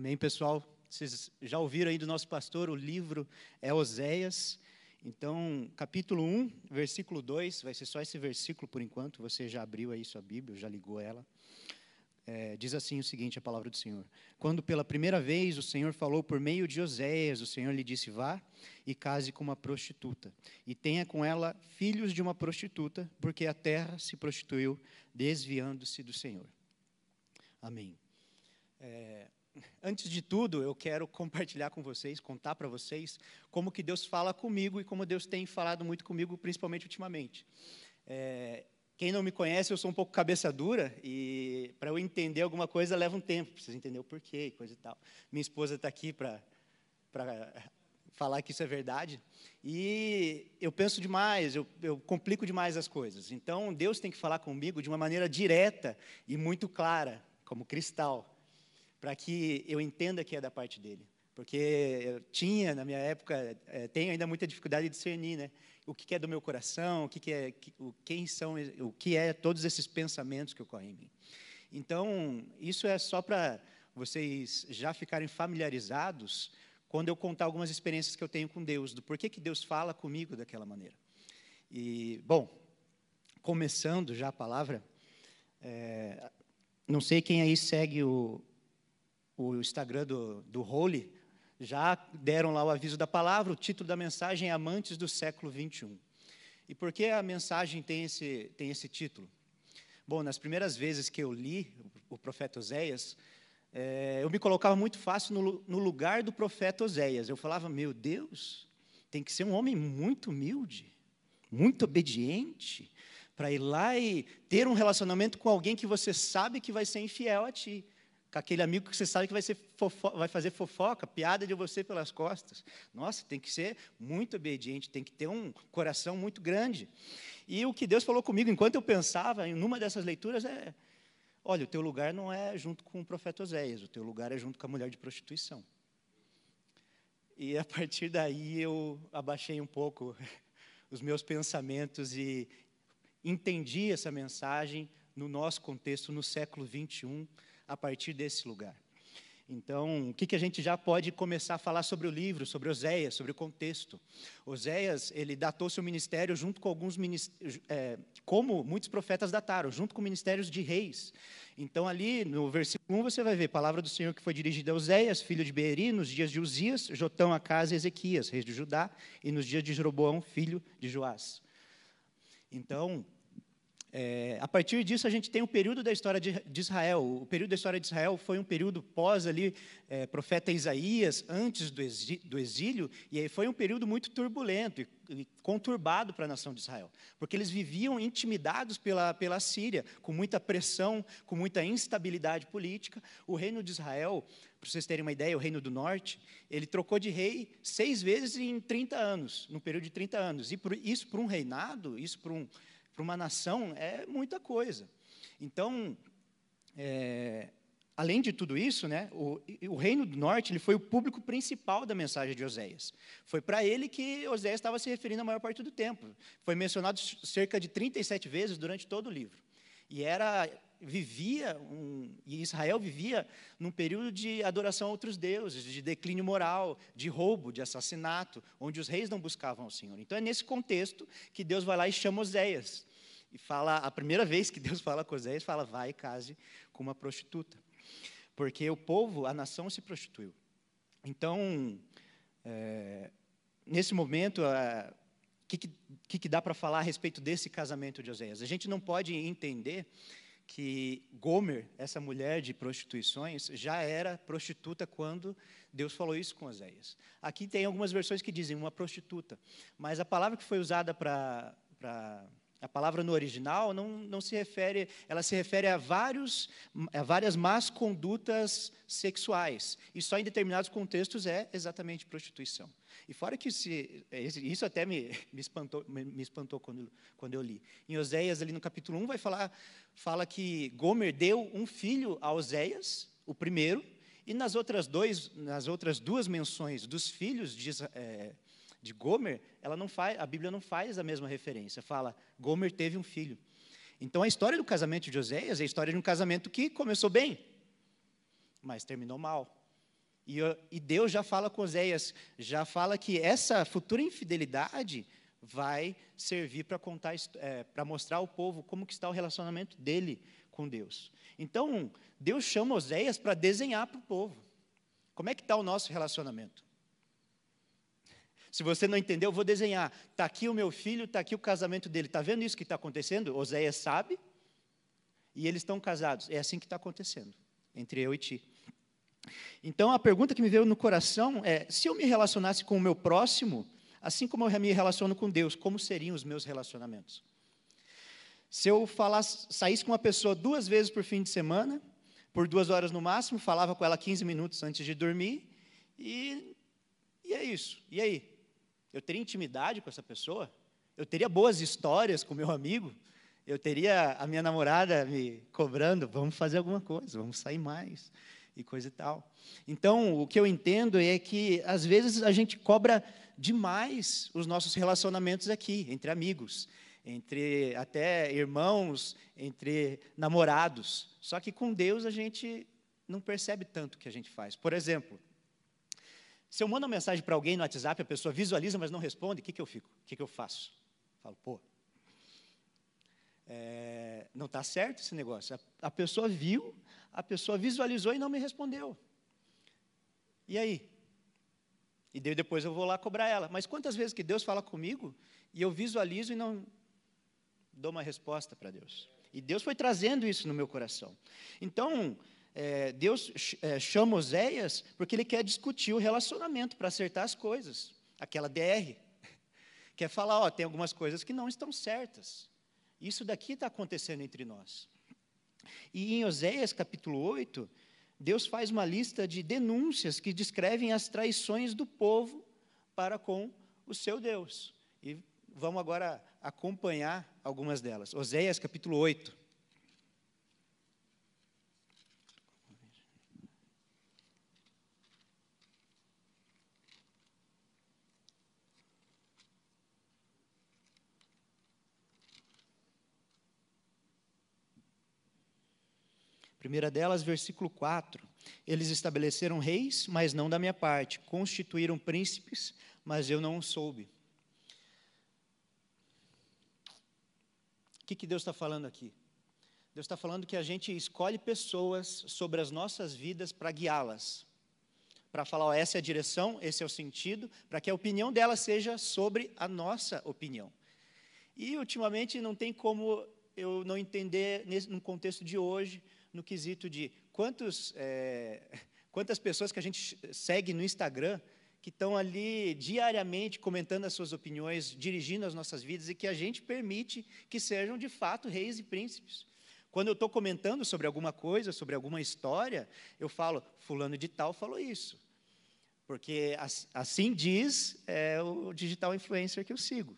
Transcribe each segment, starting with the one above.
Amém, pessoal? Vocês já ouviram aí do nosso pastor, o livro é Oséias. Então, capítulo 1, versículo 2, vai ser só esse versículo por enquanto, você já abriu aí sua Bíblia, já ligou ela. É, diz assim o seguinte, a palavra do Senhor. Quando pela primeira vez o Senhor falou por meio de Oséias, o Senhor lhe disse, vá e case com uma prostituta, e tenha com ela filhos de uma prostituta, porque a terra se prostituiu, desviando-se do Senhor. Amém. É, antes de tudo, eu quero compartilhar com vocês, contar para vocês como que Deus fala comigo e como Deus tem falado muito comigo, principalmente ultimamente. É, quem não me conhece, eu sou um pouco cabeça dura e para eu entender alguma coisa leva um tempo, preciso entender o porquê e coisa e tal. Minha esposa está aqui para falar que isso é verdade. E eu penso demais, eu, eu complico demais as coisas. Então, Deus tem que falar comigo de uma maneira direta e muito clara, como cristal para que eu entenda que é da parte dele. Porque eu tinha, na minha época, é, tenho ainda muita dificuldade de discernir, né? O que é do meu coração, o que é, o, quem são, o que é todos esses pensamentos que ocorrem em mim. Então, isso é só para vocês já ficarem familiarizados quando eu contar algumas experiências que eu tenho com Deus, do porquê que Deus fala comigo daquela maneira. E, bom, começando já a palavra, é, não sei quem aí segue o, o Instagram do, do Holy, já deram lá o aviso da palavra, o título da mensagem é Amantes do século 21. E por que a mensagem tem esse, tem esse título? Bom, nas primeiras vezes que eu li o profeta Oséias, é, eu me colocava muito fácil no, no lugar do profeta Oséias. Eu falava, meu Deus, tem que ser um homem muito humilde, muito obediente, para ir lá e ter um relacionamento com alguém que você sabe que vai ser infiel a ti com aquele amigo que você sabe que vai, fofo, vai fazer fofoca, piada de você pelas costas. Nossa, tem que ser muito obediente, tem que ter um coração muito grande. E o que Deus falou comigo enquanto eu pensava em uma dessas leituras é: olha, o teu lugar não é junto com o profeta Oséias, o teu lugar é junto com a mulher de prostituição. E a partir daí eu abaixei um pouco os meus pensamentos e entendi essa mensagem no nosso contexto, no século 21 a partir desse lugar. Então, o que, que a gente já pode começar a falar sobre o livro, sobre Oséias, sobre o contexto? Oséias, ele datou seu ministério junto com alguns ministérios, é, como muitos profetas dataram, junto com ministérios de reis. Então, ali no versículo 1, você vai ver, palavra do Senhor que foi dirigida a Oséias, filho de Beeri, nos dias de Uzias, Jotão, Acas e Ezequias, reis de Judá, e nos dias de Jeroboão, filho de Joás. Então, é, a partir disso, a gente tem o um período da história de, de, Israel. O período da história de Israel foi um período pós ali, é, profeta Isaías, antes do, do, exílio, e aí foi um período muito turbulento e, e conturbado para a nação de Israel, porque eles viviam intimidados pela, pela Síria, com muita pressão, com muita instabilidade política. O reino de Israel, para vocês terem uma ideia, o reino do norte, ele trocou de rei seis vezes em 30 anos, no período de 30 anos. E por, isso para um reinado, isso para um para uma nação é muita coisa. Então, é, além de tudo isso, né, o, o, Reino do Norte ele foi o público principal da mensagem de Oséias. Foi para ele que Oséias estava se referindo a maior parte do tempo. Foi mencionado cerca de 37 vezes durante todo o livro. E era vivia um, e Israel vivia num período de adoração a outros deuses, de declínio moral, de roubo, de assassinato, onde os reis não buscavam o Senhor. Então é nesse contexto que Deus vai lá e chama Oséias e fala, a primeira vez que Deus fala com Oséias, fala, vai e case com uma prostituta. Porque o povo, a nação se prostituiu. Então, é, nesse momento, o que, que, que, dá para falar a respeito desse casamento de Oséias? A gente não pode entender que Gomer, essa mulher de prostituições, já era prostituta quando Deus falou isso com Oséias. Aqui tem algumas versões que dizem uma prostituta, mas a palavra que foi usada para a palavra no original não, não se refere, ela se refere a, vários, a várias más condutas sexuais. E só em determinados contextos é exatamente prostituição. E fora que se, isso até me, me espantou, me espantou quando, quando eu li. Em Oséias, ali no capítulo 1, vai falar fala que Gomer deu um filho a Oséias, o primeiro, e nas outras, dois, nas outras duas menções dos filhos de, é, de Gomer, ela não faz, a Bíblia não faz a mesma referência. Fala, Gomer teve um filho. Então a história do casamento de Oséias é a história de um casamento que começou bem, mas terminou mal. E, e Deus já fala com Oséias, já fala que essa futura infidelidade vai servir para contar, é, para mostrar ao povo como que está o relacionamento dele com Deus. Então, Deus chama Oséias para desenhar para o povo. Como é que está o nosso relacionamento? Se você não entendeu, eu vou desenhar. Está aqui o meu filho, está aqui o casamento dele. Está vendo isso que está acontecendo? Oséias sabe. E eles estão casados. É assim que está acontecendo, entre eu e ti. Então, a pergunta que me veio no coração é: se eu me relacionasse com o meu próximo, assim como eu me relaciono com Deus, como seriam os meus relacionamentos? Se eu falasse, saísse com uma pessoa duas vezes por fim de semana, por duas horas no máximo, falava com ela 15 minutos antes de dormir, e, e é isso. E aí? Eu teria intimidade com essa pessoa? Eu teria boas histórias com meu amigo? Eu teria a minha namorada me cobrando, vamos fazer alguma coisa, vamos sair mais e coisa e tal. Então, o que eu entendo é que às vezes a gente cobra demais os nossos relacionamentos aqui, entre amigos entre até irmãos, entre namorados. Só que com Deus a gente não percebe tanto o que a gente faz. Por exemplo, se eu mando uma mensagem para alguém no WhatsApp, a pessoa visualiza, mas não responde, o que, que eu fico? O que, que eu faço? Falo, pô, é, não está certo esse negócio. A, a pessoa viu, a pessoa visualizou e não me respondeu. E aí? E depois eu vou lá cobrar ela. Mas quantas vezes que Deus fala comigo e eu visualizo e não, dou uma resposta para Deus. E Deus foi trazendo isso no meu coração. Então, é, Deus é, chama Oséias porque ele quer discutir o relacionamento para acertar as coisas. Aquela DR. Quer falar, ó, tem algumas coisas que não estão certas. Isso daqui está acontecendo entre nós. E em Oséias capítulo 8, Deus faz uma lista de denúncias que descrevem as traições do povo para com o seu Deus. E vamos agora acompanhar algumas delas. Oséias capítulo 8. Primeira delas, versículo 4. Eles estabeleceram reis, mas não da minha parte, constituíram príncipes, mas eu não soube. que, que Deus está falando aqui? Deus está falando que a gente escolhe pessoas sobre as nossas vidas para guiá-las. Para falar, ó, essa é a direção, esse é o sentido, para que a opinião dela seja sobre a nossa opinião. E, ultimamente, não tem como eu não entender, nesse, no contexto de hoje, no quesito de quantos, é, quantas pessoas que a gente segue no Instagram que estão ali diariamente comentando as suas opiniões, dirigindo as nossas vidas e que a gente permite que sejam de fato reis e príncipes. Quando eu estou comentando sobre alguma coisa, sobre alguma história, eu falo, fulano de tal falou isso. Porque assim diz é, o digital influencer que eu sigo.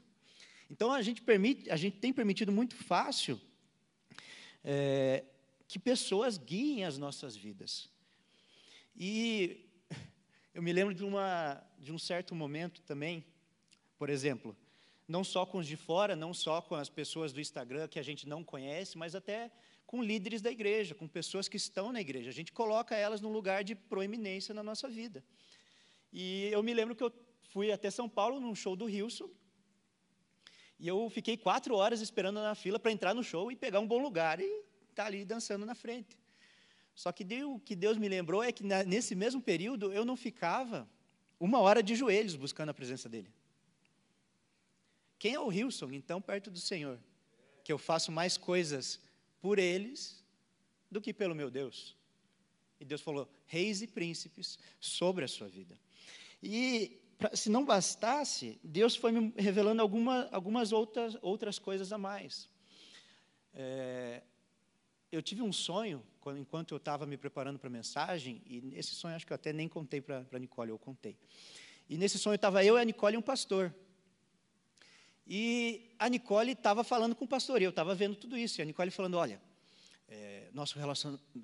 Então a gente, permite, a gente tem permitido muito fácil é, que pessoas guiem as nossas vidas. E eu me lembro de, uma, de um certo momento também, por exemplo, não só com os de fora, não só com as pessoas do Instagram que a gente não conhece, mas até com líderes da igreja, com pessoas que estão na igreja. A gente coloca elas num lugar de proeminência na nossa vida. E eu me lembro que eu fui até São Paulo num show do Rilson, e eu fiquei quatro horas esperando na fila para entrar no show e pegar um bom lugar e estar tá ali dançando na frente. Só que o que Deus me lembrou é que nesse mesmo período eu não ficava uma hora de joelhos buscando a presença dele. Quem é o Wilson, então, perto do Senhor? Que eu faço mais coisas por eles do que pelo meu Deus. E Deus falou: reis e príncipes sobre a sua vida. E se não bastasse, Deus foi me revelando alguma, algumas outras, outras coisas a mais. É, eu tive um sonho, quando, enquanto eu estava me preparando para a mensagem, e nesse sonho acho que eu até nem contei para a Nicole, eu contei. E nesse sonho estava eu a Nicole e um pastor. E a Nicole estava falando com o pastor, e eu estava vendo tudo isso. E a Nicole falando: olha, é, nosso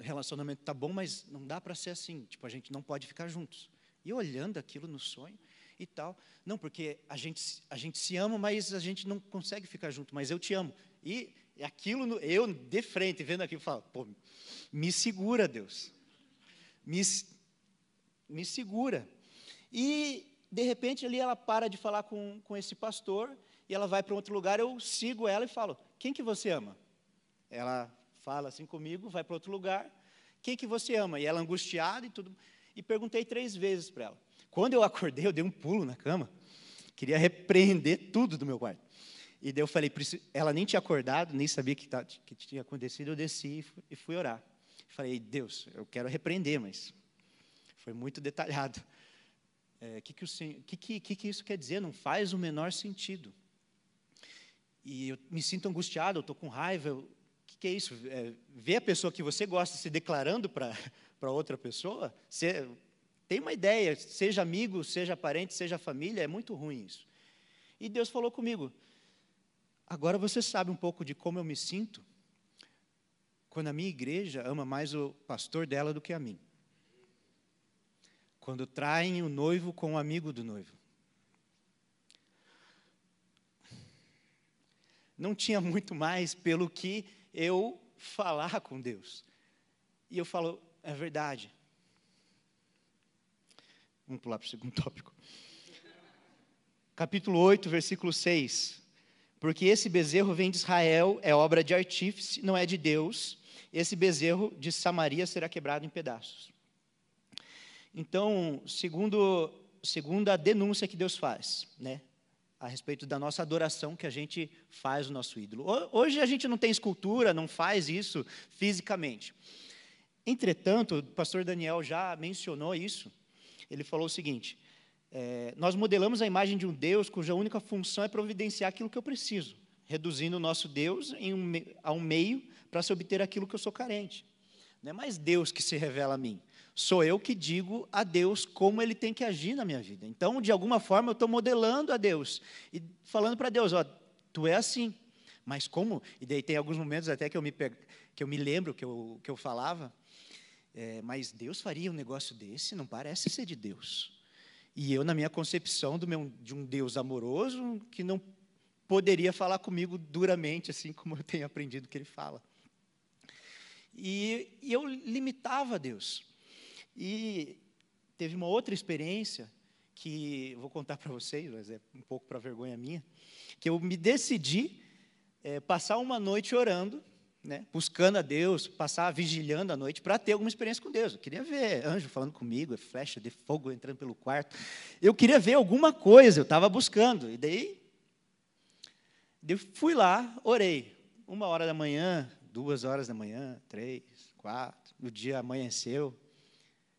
relacionamento está bom, mas não dá para ser assim. Tipo, a gente não pode ficar juntos. E olhando aquilo no sonho e tal. Não, porque a gente, a gente se ama, mas a gente não consegue ficar junto. Mas eu te amo. E e aquilo, eu de frente, vendo aquilo, falo, pô, me segura, Deus. Me, me segura. E, de repente, ali ela para de falar com, com esse pastor e ela vai para outro lugar. Eu sigo ela e falo: Quem que você ama? Ela fala assim comigo, vai para outro lugar. Quem que você ama? E ela angustiada e tudo. E perguntei três vezes para ela. Quando eu acordei, eu dei um pulo na cama. Queria repreender tudo do meu quarto. E daí eu falei, ela nem tinha acordado, nem sabia que, tá, que tinha acontecido. Eu desci e fui orar. Falei, Deus, eu quero repreender, mas foi muito detalhado. O é, que, que, que, que, que isso quer dizer? Não faz o menor sentido. E eu me sinto angustiado, eu estou com raiva. O que, que, é isso? É, ver a pessoa que você gosta se declarando para outra pessoa? Você tem uma ideia, seja amigo, seja parente, seja família, é muito ruim isso. E Deus falou comigo: agora você sabe um pouco de como eu me sinto quando a minha igreja ama mais o pastor dela do que a mim. Quando traem o noivo com o amigo do noivo. Não tinha muito mais pelo que eu falar com Deus. E eu falo, é verdade. Vamos pular para o segundo tópico. Capítulo 8, versículo 6. Porque esse bezerro vem de Israel, é obra de artífice, não é de Deus. Esse bezerro de Samaria será quebrado em pedaços. Então, segundo, segundo a denúncia que Deus faz, né, a respeito da nossa adoração que a gente faz o nosso ídolo. Hoje a gente não tem escultura, não faz isso fisicamente. Entretanto, o pastor Daniel já mencionou isso. Ele falou o seguinte: é, nós modelamos a imagem de um Deus cuja única função é providenciar aquilo que eu preciso, reduzindo o nosso Deus um, a um meio para se obter aquilo que eu sou carente. Não é mais Deus que se revela a mim. Sou eu que digo a Deus como Ele tem que agir na minha vida. Então, de alguma forma, eu estou modelando a Deus e falando para Deus: ó, tu é assim. Mas como? E daí tem alguns momentos até que eu me, que eu me lembro que eu, que eu falava. É, mas Deus faria um negócio desse? Não parece ser de Deus. E eu, na minha concepção meu, de um Deus amoroso, que não poderia falar comigo duramente, assim como eu tenho aprendido que Ele fala. E, e eu limitava Deus. E teve uma outra experiência que vou contar para vocês, mas é um pouco para vergonha minha, que eu me decidi é, passar uma noite orando, né, buscando a Deus, passar vigilando a noite para ter alguma experiência com Deus. Eu queria ver anjo falando comigo, flecha de fogo entrando pelo quarto. Eu queria ver alguma coisa, eu estava buscando. E daí, eu fui lá, orei. Uma hora da manhã, duas horas da manhã, três, quatro, o dia amanheceu.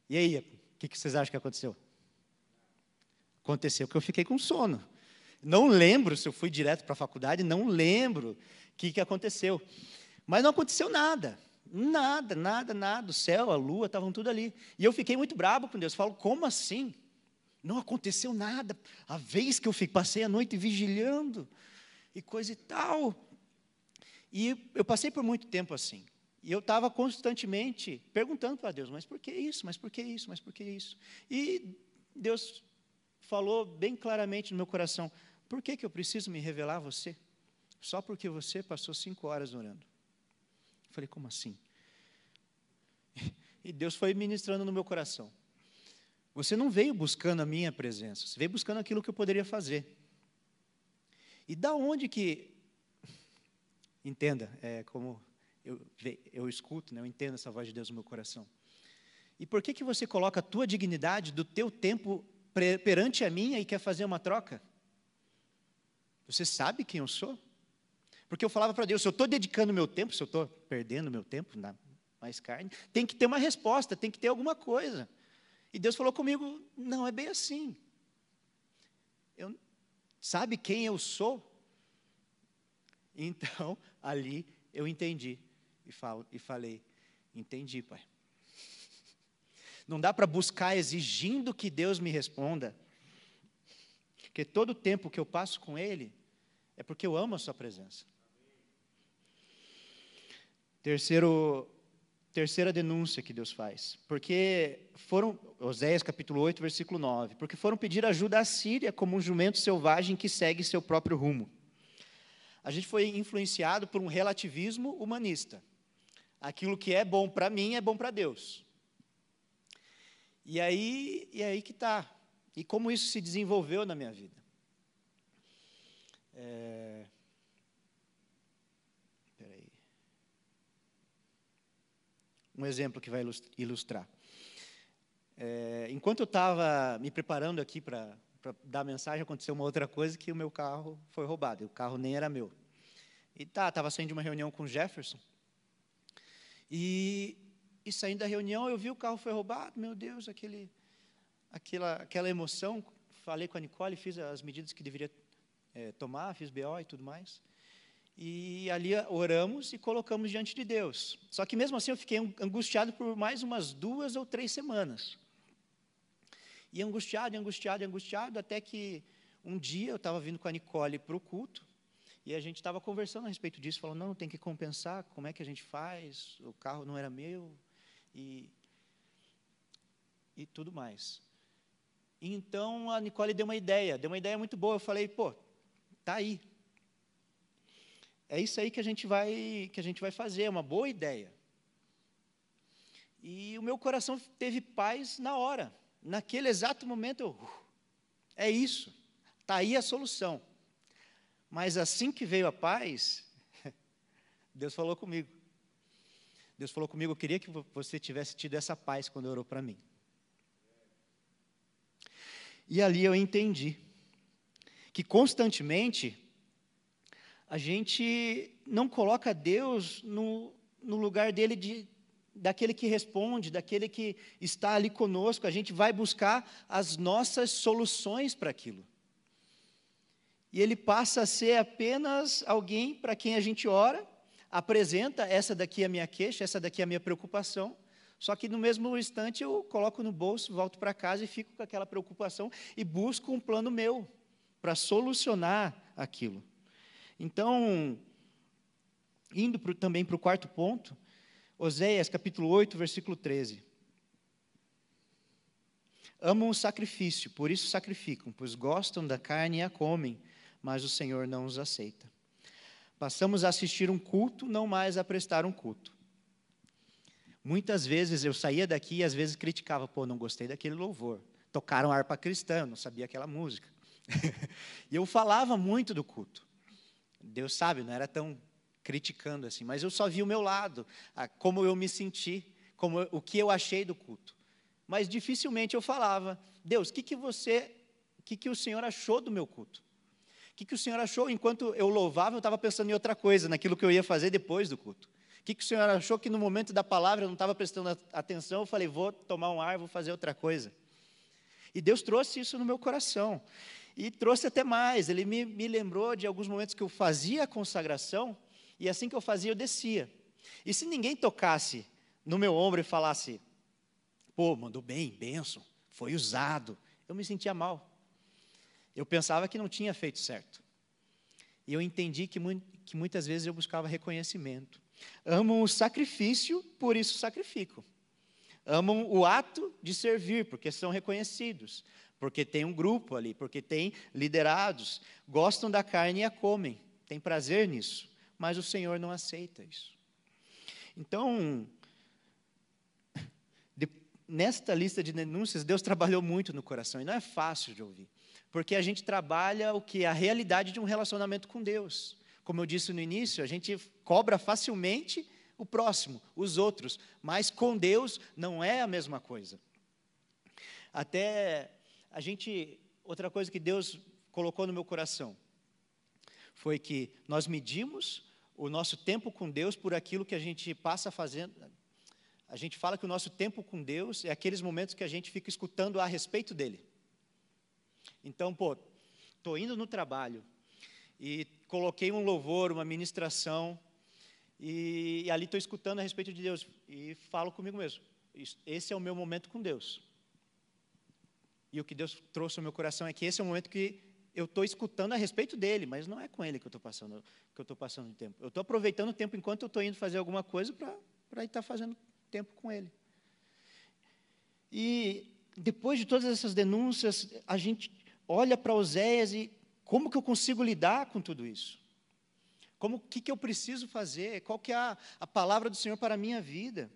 E aí, o que, que vocês acham que aconteceu? Aconteceu que eu fiquei com sono. Não lembro se eu fui direto para a faculdade, não lembro o que, que aconteceu. Mas não aconteceu nada. Nada, nada, nada. O céu, a lua, estavam tudo ali. E eu fiquei muito bravo com Deus. Falo, como assim? Não aconteceu nada. A vez que eu passei a noite vigilhando e coisa e tal. E eu passei por muito tempo assim. E eu estava constantemente perguntando para Deus, mas por que isso? Mas por que isso? Mas por que isso? E Deus falou bem claramente no meu coração: por que, que eu preciso me revelar a você? Só porque você passou cinco horas orando. Eu falei, como assim? E Deus foi ministrando no meu coração. Você não veio buscando a minha presença, você veio buscando aquilo que eu poderia fazer. E da onde que Entenda, é como eu, eu escuto, né, eu entendo essa voz de Deus no meu coração. E por que, que você coloca a tua dignidade do teu tempo perante a minha e quer fazer uma troca? Você sabe quem eu sou? Porque eu falava para Deus, se eu estou dedicando meu tempo, se eu estou perdendo meu tempo na mais carne, tem que ter uma resposta, tem que ter alguma coisa. E Deus falou comigo, não é bem assim. Eu, sabe quem eu sou? Então, ali eu entendi e, falo, e falei: entendi, pai. Não dá para buscar exigindo que Deus me responda, porque todo o tempo que eu passo com Ele é porque eu amo a Sua presença. Terceiro, terceira denúncia que Deus faz. Porque foram, Oséias capítulo 8, versículo 9. Porque foram pedir ajuda à Síria como um jumento selvagem que segue seu próprio rumo a gente foi influenciado por um relativismo humanista. Aquilo que é bom para mim é bom para Deus. E aí, e aí que está. E como isso se desenvolveu na minha vida. É... Um exemplo que vai ilustrar. É, enquanto eu estava me preparando aqui para dar mensagem, aconteceu uma outra coisa que o meu carro foi roubado. E o carro nem era meu. E tá, estava saindo de uma reunião com o Jefferson. E, e saindo da reunião, eu vi o carro foi roubado. Meu Deus, aquele, aquela, aquela emoção. Falei com a Nicole, fiz as medidas que deveria é, tomar, fiz BO e tudo mais. E ali oramos e colocamos diante de Deus. Só que mesmo assim eu fiquei angustiado por mais umas duas ou três semanas. E angustiado, angustiado, angustiado, até que um dia eu estava vindo com a Nicole para o culto, e a gente estava conversando a respeito disso, falando, não, tem que compensar, como é que a gente faz? O carro não era meu, e, e tudo mais. Então a Nicole deu uma ideia, deu uma ideia muito boa. Eu falei, pô, tá aí. É isso aí que a gente vai que a gente vai fazer, é uma boa ideia. E o meu coração teve paz na hora. Naquele exato momento, eu, uh, é isso, está aí a solução. Mas assim que veio a paz, Deus falou comigo. Deus falou comigo, eu queria que você tivesse tido essa paz quando orou para mim. E ali eu entendi que constantemente a gente não coloca Deus no, no lugar dele de daquele que responde, daquele que está ali conosco, a gente vai buscar as nossas soluções para aquilo. E ele passa a ser apenas alguém para quem a gente ora, apresenta essa daqui é a minha queixa, essa daqui é a minha preocupação, só que no mesmo instante eu coloco no bolso, volto para casa e fico com aquela preocupação e busco um plano meu para solucionar aquilo. Então, indo pro, também para o quarto ponto, Oséias capítulo 8, versículo 13. Amam o sacrifício, por isso sacrificam, pois gostam da carne e a comem, mas o Senhor não os aceita. Passamos a assistir um culto, não mais a prestar um culto. Muitas vezes eu saía daqui e às vezes criticava, pô, não gostei daquele louvor. Tocaram harpa cristã, não sabia aquela música. e eu falava muito do culto. Deus sabe, não era tão criticando assim, mas eu só vi o meu lado, como eu me senti, como o que eu achei do culto. Mas dificilmente eu falava, Deus, o que, que você, o que, que o Senhor achou do meu culto? O que, que o Senhor achou enquanto eu louvava, eu estava pensando em outra coisa, naquilo que eu ia fazer depois do culto. O que, que o Senhor achou que no momento da palavra eu não estava prestando atenção, eu falei, vou tomar um ar, vou fazer outra coisa. E Deus trouxe isso no meu coração. E trouxe até mais, Ele me, me lembrou de alguns momentos que eu fazia a consagração, e assim que eu fazia, eu descia. E se ninguém tocasse no meu ombro e falasse, pô, mandou bem, benção, foi usado, eu me sentia mal. Eu pensava que não tinha feito certo. E eu entendi que, que muitas vezes eu buscava reconhecimento. Amam o sacrifício, por isso sacrificam. Amam o ato de servir, porque são reconhecidos, porque tem um grupo ali, porque tem liderados. Gostam da carne e a comem, têm prazer nisso mas o Senhor não aceita isso. Então, de, nesta lista de denúncias, Deus trabalhou muito no coração, e não é fácil de ouvir, porque a gente trabalha o que? A realidade de um relacionamento com Deus. Como eu disse no início, a gente cobra facilmente o próximo, os outros, mas com Deus não é a mesma coisa. Até a gente, outra coisa que Deus colocou no meu coração foi que nós medimos o nosso tempo com Deus por aquilo que a gente passa fazendo. A gente fala que o nosso tempo com Deus é aqueles momentos que a gente fica escutando a respeito dele. Então, pô, estou indo no trabalho e coloquei um louvor, uma ministração, e, e ali estou escutando a respeito de Deus e falo comigo mesmo. Esse é o meu momento com Deus. E o que Deus trouxe ao meu coração é que esse é o momento que eu estou escutando a respeito dele, mas não é com ele que eu estou passando, que eu estou passando tempo. Eu estou aproveitando o tempo enquanto eu estou indo fazer alguma coisa para estar fazendo tempo com ele. E depois de todas essas denúncias, a gente olha para Oséias e como que eu consigo lidar com tudo isso? Como o que, que eu preciso fazer? Qual que é a, a palavra do Senhor para a minha vida?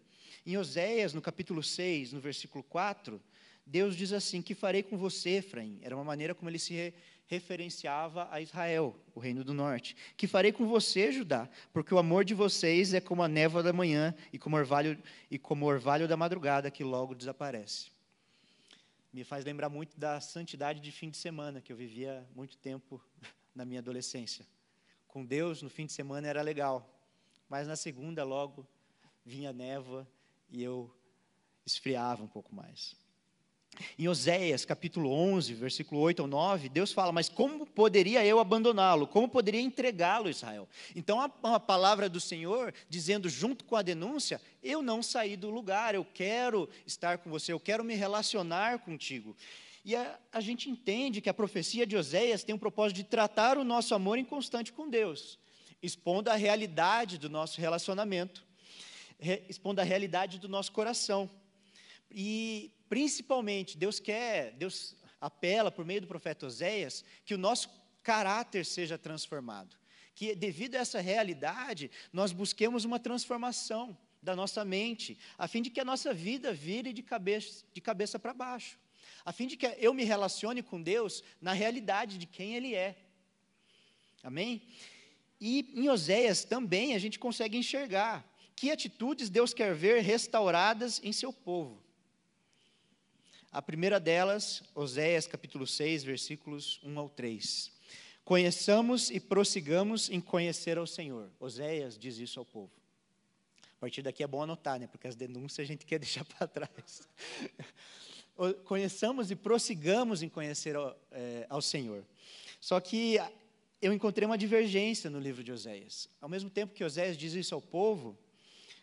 Em Oséias, no capítulo 6, no versículo 4, Deus diz assim: Que farei com você, Efraim? Era uma maneira como ele se referenciava a Israel, o reino do norte. Que farei com você, Judá? Porque o amor de vocês é como a névoa da manhã e como orvalho, e como orvalho da madrugada que logo desaparece. Me faz lembrar muito da santidade de fim de semana, que eu vivia muito tempo na minha adolescência. Com Deus, no fim de semana era legal, mas na segunda, logo, vinha névoa e eu esfriava um pouco mais. Em Oséias, capítulo 11, versículo 8 ao 9, Deus fala: Mas como poderia eu abandoná-lo? Como poderia entregá-lo, Israel? Então, a, a palavra do Senhor, dizendo junto com a denúncia: Eu não saí do lugar, eu quero estar com você, eu quero me relacionar contigo. E a, a gente entende que a profecia de Oséias tem um propósito de tratar o nosso amor inconstante com Deus, expondo a realidade do nosso relacionamento, re, expondo a realidade do nosso coração. E Principalmente, Deus quer, Deus apela por meio do profeta Oséias que o nosso caráter seja transformado. Que devido a essa realidade, nós busquemos uma transformação da nossa mente, a fim de que a nossa vida vire de cabeça, de cabeça para baixo, a fim de que eu me relacione com Deus na realidade de quem Ele é. Amém? E em Oséias também a gente consegue enxergar que atitudes Deus quer ver restauradas em seu povo. A primeira delas, Oséias capítulo 6, versículos 1 ao 3. Conheçamos e prossigamos em conhecer ao Senhor. Oséias diz isso ao povo. A partir daqui é bom anotar, né? Porque as denúncias a gente quer deixar para trás. Conheçamos e prossigamos em conhecer ao, é, ao Senhor. Só que eu encontrei uma divergência no livro de Oséias. Ao mesmo tempo que Oséias diz isso ao povo,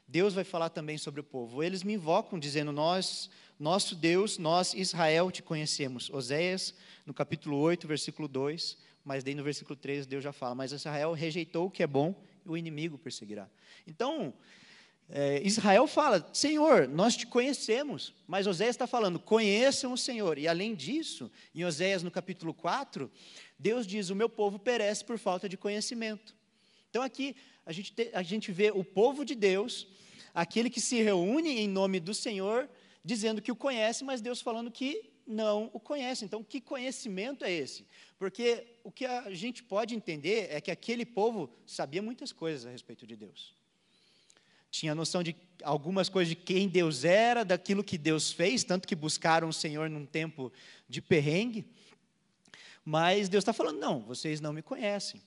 Deus vai falar também sobre o povo. Eles me invocam dizendo: Nós nosso Deus, nós, Israel, te conhecemos. Oséias, no capítulo 8, versículo 2, mas daí no versículo 3 Deus já fala: Mas Israel rejeitou o que é bom e o inimigo perseguirá. Então, é, Israel fala: Senhor, nós te conhecemos. Mas Oséias está falando: conheçam o Senhor. E além disso, em Oséias no capítulo 4, Deus diz: O meu povo perece por falta de conhecimento. Então aqui a gente, te, a gente vê o povo de Deus, aquele que se reúne em nome do Senhor dizendo que o conhece, mas Deus falando que não o conhece. Então, que conhecimento é esse? Porque o que a gente pode entender é que aquele povo sabia muitas coisas a respeito de Deus. Tinha noção de algumas coisas de quem Deus era, daquilo que Deus fez, tanto que buscaram o Senhor num tempo de perrengue. Mas Deus está falando: não, vocês não me conhecem.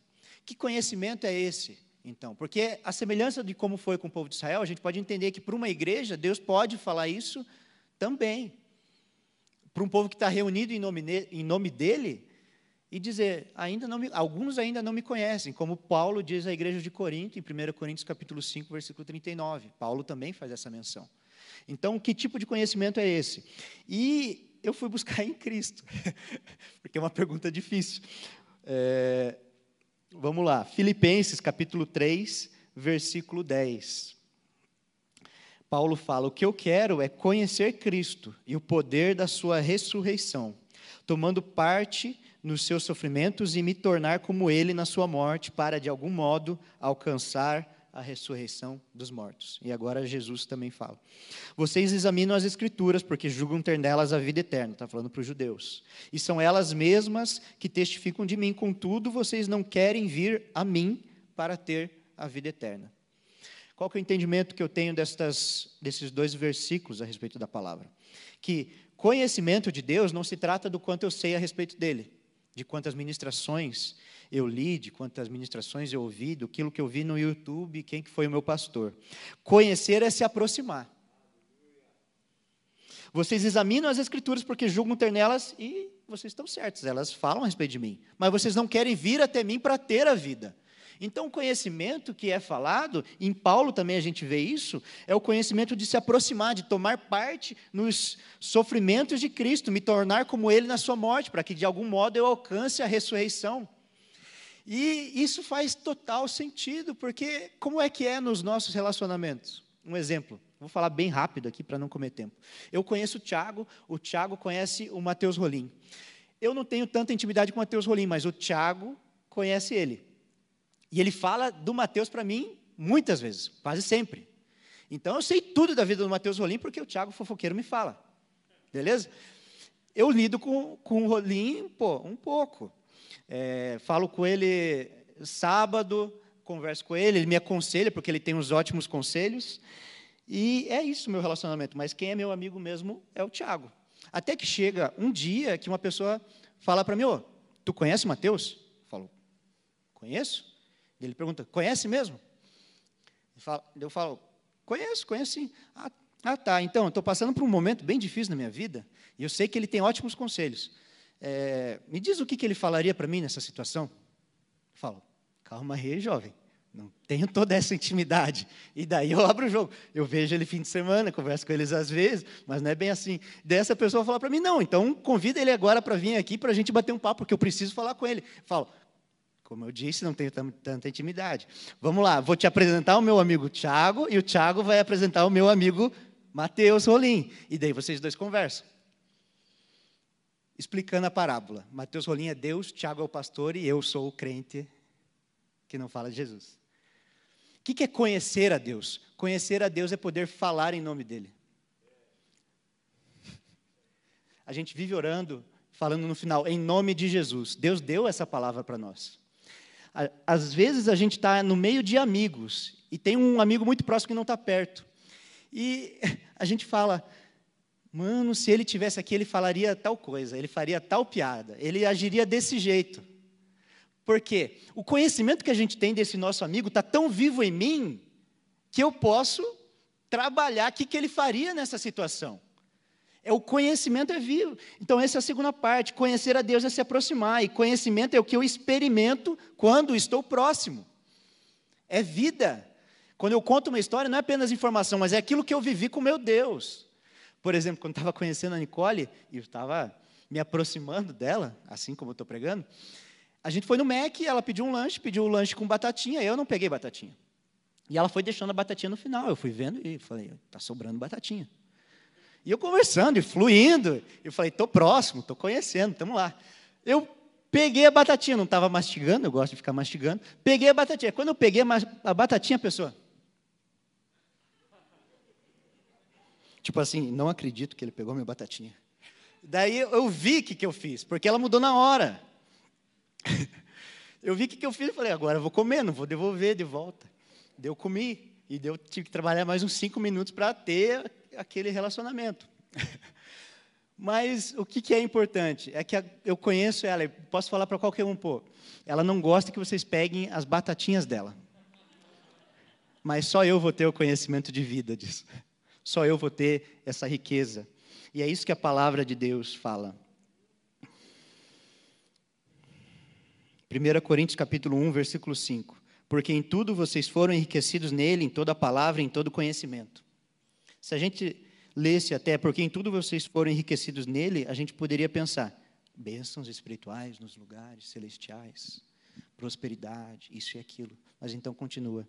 Que conhecimento é esse? Então, porque a semelhança de como foi com o povo de Israel, a gente pode entender que para uma igreja, Deus pode falar isso também. Para um povo que está reunido em nome, em nome dele, e dizer, ainda não me, alguns ainda não me conhecem, como Paulo diz à igreja de Corinto, em 1 Coríntios capítulo 5, versículo 39. Paulo também faz essa menção. Então, que tipo de conhecimento é esse? E eu fui buscar em Cristo, porque é uma pergunta difícil. É, vamos lá, Filipenses capítulo 3, versículo 10. Paulo fala: O que eu quero é conhecer Cristo e o poder da Sua ressurreição, tomando parte nos seus sofrimentos e me tornar como Ele na Sua morte, para de algum modo alcançar a ressurreição dos mortos. E agora Jesus também fala: Vocês examinam as Escrituras porque julgam ter nelas a vida eterna. Está falando para os judeus. E são elas mesmas que testificam de mim, contudo, vocês não querem vir a mim para ter a vida eterna. Qual que é o entendimento que eu tenho destas, desses dois versículos a respeito da palavra? Que conhecimento de Deus não se trata do quanto eu sei a respeito dele, de quantas ministrações eu li, de quantas ministrações eu ouvi, do que eu vi no YouTube, quem que foi o meu pastor. Conhecer é se aproximar. Vocês examinam as escrituras porque julgam ter nelas e vocês estão certos, elas falam a respeito de mim, mas vocês não querem vir até mim para ter a vida. Então, o conhecimento que é falado, em Paulo também a gente vê isso, é o conhecimento de se aproximar, de tomar parte nos sofrimentos de Cristo, me tornar como Ele na sua morte, para que de algum modo eu alcance a ressurreição. E isso faz total sentido, porque como é que é nos nossos relacionamentos? Um exemplo, vou falar bem rápido aqui para não comer tempo. Eu conheço o Tiago, o Tiago conhece o Matheus Rolim. Eu não tenho tanta intimidade com o Matheus Rolim, mas o Tiago conhece ele. E ele fala do Mateus para mim muitas vezes, quase sempre. Então eu sei tudo da vida do Mateus Rolim porque o Tiago Fofoqueiro me fala. Beleza? eu lido com, com o Rolim, pô, um pouco. É, falo com ele sábado, converso com ele, ele me aconselha, porque ele tem uns ótimos conselhos. E é isso meu relacionamento. Mas quem é meu amigo mesmo é o Tiago. Até que chega um dia que uma pessoa fala para mim: Ô, tu conhece Mateus? Eu falo, conheço. Ele pergunta, conhece mesmo? Eu falo, conheço, conheço sim. Ah, ah tá, então, estou passando por um momento bem difícil na minha vida, e eu sei que ele tem ótimos conselhos. É, me diz o que, que ele falaria para mim nessa situação? Eu falo, calma aí, jovem. Não tenho toda essa intimidade. E daí eu abro o jogo. Eu vejo ele fim de semana, converso com eles às vezes, mas não é bem assim. Daí essa pessoa fala para mim: não, então convida ele agora para vir aqui para a gente bater um papo, porque eu preciso falar com ele. Eu falo, como eu disse, não tenho tanta intimidade. Vamos lá, vou te apresentar o meu amigo Tiago, e o Tiago vai apresentar o meu amigo Mateus Rolim. E daí vocês dois conversam. Explicando a parábola. Mateus Rolim é Deus, Tiago é o pastor e eu sou o crente que não fala de Jesus. O que é conhecer a Deus? Conhecer a Deus é poder falar em nome dEle. A gente vive orando, falando no final, em nome de Jesus. Deus deu essa palavra para nós. Às vezes a gente está no meio de amigos e tem um amigo muito próximo que não está perto. E a gente fala, mano, se ele tivesse aqui, ele falaria tal coisa, ele faria tal piada, ele agiria desse jeito. Porque o conhecimento que a gente tem desse nosso amigo está tão vivo em mim que eu posso trabalhar o que, que ele faria nessa situação. É o conhecimento é vivo. Então essa é a segunda parte. Conhecer a Deus é se aproximar e conhecimento é o que eu experimento quando estou próximo. É vida. Quando eu conto uma história, não é apenas informação, mas é aquilo que eu vivi com meu Deus. Por exemplo, quando estava conhecendo a Nicole e estava me aproximando dela, assim como eu estou pregando, a gente foi no Mac, ela pediu um lanche, pediu um lanche com batatinha, eu não peguei batatinha. E ela foi deixando a batatinha no final. Eu fui vendo e falei, está sobrando batatinha. E eu conversando e fluindo. Eu falei, estou próximo, estou conhecendo, estamos lá. Eu peguei a batatinha, não estava mastigando, eu gosto de ficar mastigando. Peguei a batatinha. Quando eu peguei a batatinha, a pessoa. Tipo assim, não acredito que ele pegou minha batatinha. Daí eu vi o que, que eu fiz, porque ela mudou na hora. eu vi o que, que eu fiz e falei, agora eu vou comer, não vou devolver de volta. Daí eu comi, e eu tive que trabalhar mais uns cinco minutos para ter aquele relacionamento. Mas o que, que, é importante? É que eu conheço ela, posso falar para qualquer um, pô. Ela não gosta que vocês peguem as batatinhas dela. Mas só eu vou ter o conhecimento de vida disso. Só eu vou ter essa riqueza. E é isso que a palavra de Deus fala. 1 Coríntios capítulo 1, versículo 5. Porque em tudo vocês foram enriquecidos nele, em toda palavra, em todo conhecimento. Se a gente lesse até, porque em tudo vocês foram enriquecidos nele, a gente poderia pensar, bênçãos espirituais nos lugares celestiais, prosperidade, isso e aquilo. Mas então continua.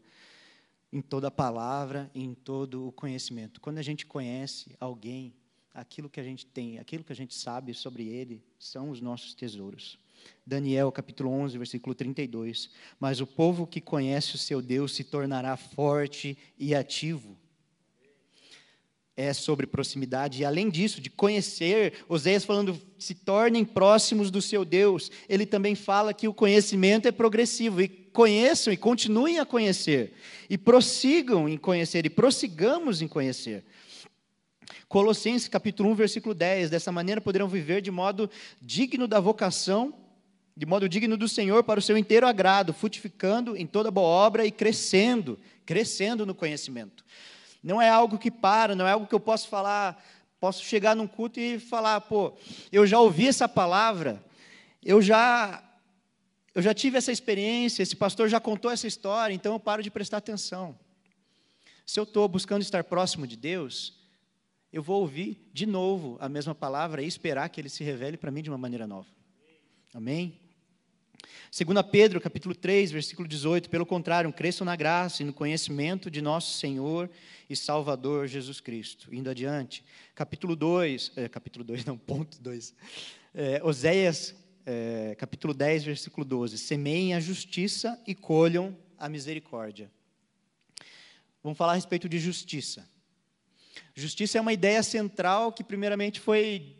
Em toda palavra, em todo o conhecimento. Quando a gente conhece alguém, aquilo que a gente tem, aquilo que a gente sabe sobre ele, são os nossos tesouros. Daniel capítulo 11, versículo 32. Mas o povo que conhece o seu Deus se tornará forte e ativo. É sobre proximidade, e além disso, de conhecer, Oséias falando, se tornem próximos do seu Deus, ele também fala que o conhecimento é progressivo, e conheçam e continuem a conhecer, e prossigam em conhecer, e prossigamos em conhecer. Colossenses capítulo 1, versículo 10, dessa maneira poderão viver de modo digno da vocação de modo digno do Senhor para o seu inteiro agrado, frutificando em toda boa obra e crescendo, crescendo no conhecimento. Não é algo que para, não é algo que eu posso falar, posso chegar num culto e falar, pô, eu já ouvi essa palavra, eu já eu já tive essa experiência, esse pastor já contou essa história, então eu paro de prestar atenção. Se eu estou buscando estar próximo de Deus, eu vou ouvir de novo a mesma palavra e esperar que ele se revele para mim de uma maneira nova. Amém? 2 Pedro, capítulo 3, versículo 18, pelo contrário, cresçam na graça e no conhecimento de nosso Senhor e Salvador Jesus Cristo. Indo adiante, capítulo 2, é, capítulo 2 não, ponto 2, é, Oséias, é, capítulo 10, versículo 12, semeiem a justiça e colham a misericórdia. Vamos falar a respeito de justiça. Justiça é uma ideia central que primeiramente foi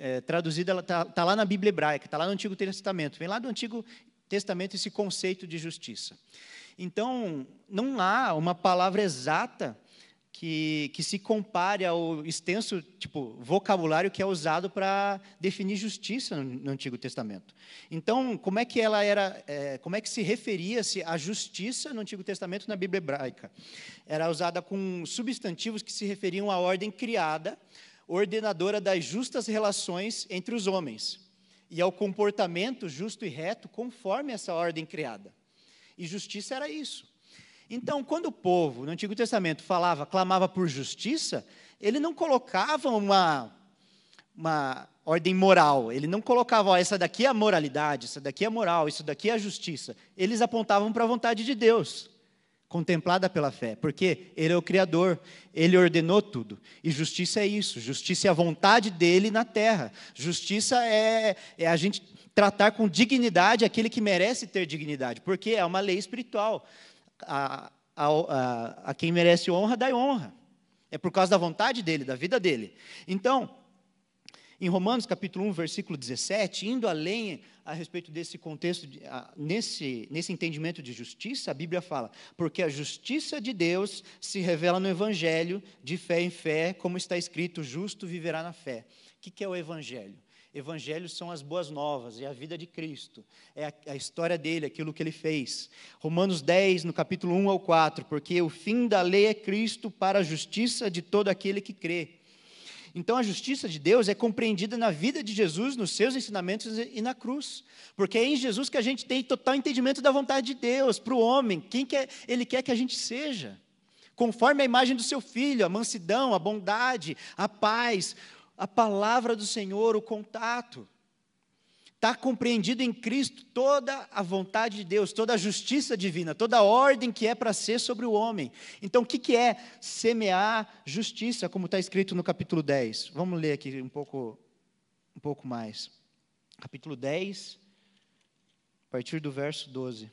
é, traduzida, ela está tá lá na Bíblia hebraica, está lá no Antigo Testamento. Vem lá do Antigo Testamento esse conceito de justiça. Então, não há uma palavra exata que, que se compare ao extenso tipo, vocabulário que é usado para definir justiça no, no, Antigo Testamento. Então, como é que ela era, é, como é que se referia-se à justiça no Antigo Testamento na Bíblia hebraica? Era usada com substantivos que se referiam à ordem criada, ordenadora das justas relações entre os homens, e ao comportamento justo e reto conforme essa ordem criada. E justiça era isso. Então, quando o povo no Antigo Testamento falava, clamava por justiça, ele não colocava uma, uma ordem moral, ele não colocava, ó, essa daqui é a moralidade, essa daqui é a moral, isso daqui é a justiça. Eles apontavam para a vontade de Deus, contemplada pela fé, porque Ele é o Criador, Ele ordenou tudo. E justiça é isso, justiça é a vontade dele na terra. Justiça é, é a gente tratar com dignidade aquele que merece ter dignidade, porque é uma lei espiritual a, a, a, a quem merece honra, dá honra. É por causa da vontade dele, da vida dele. Então, em Romanos capítulo 1, versículo 17, indo além a respeito desse contexto, nesse, nesse entendimento de justiça, a Bíblia fala: porque a justiça de Deus se revela no Evangelho, de fé em fé, como está escrito: justo viverá na fé. O que é o Evangelho? Evangelhos são as boas novas, é a vida de Cristo, é a, a, história dele, aquilo que ele fez. Romanos 10, no capítulo 1 ao 4, porque o fim da lei é Cristo para a justiça de todo aquele que crê. Então a justiça de Deus é compreendida na vida de Jesus, nos seus ensinamentos e na cruz. Porque é em Jesus que a gente tem total entendimento da vontade de Deus para o homem, quem quer, ele quer que a gente seja. Conforme a imagem do seu filho, a mansidão, a bondade, a paz, a palavra do Senhor, o contato. Está compreendido em Cristo toda a vontade de Deus, toda a justiça divina, toda a ordem que é para ser sobre o homem. Então, o que, que é semear justiça, como está escrito no capítulo 10? Vamos ler aqui um pouco, um pouco mais. Capítulo 10, a partir do verso 12.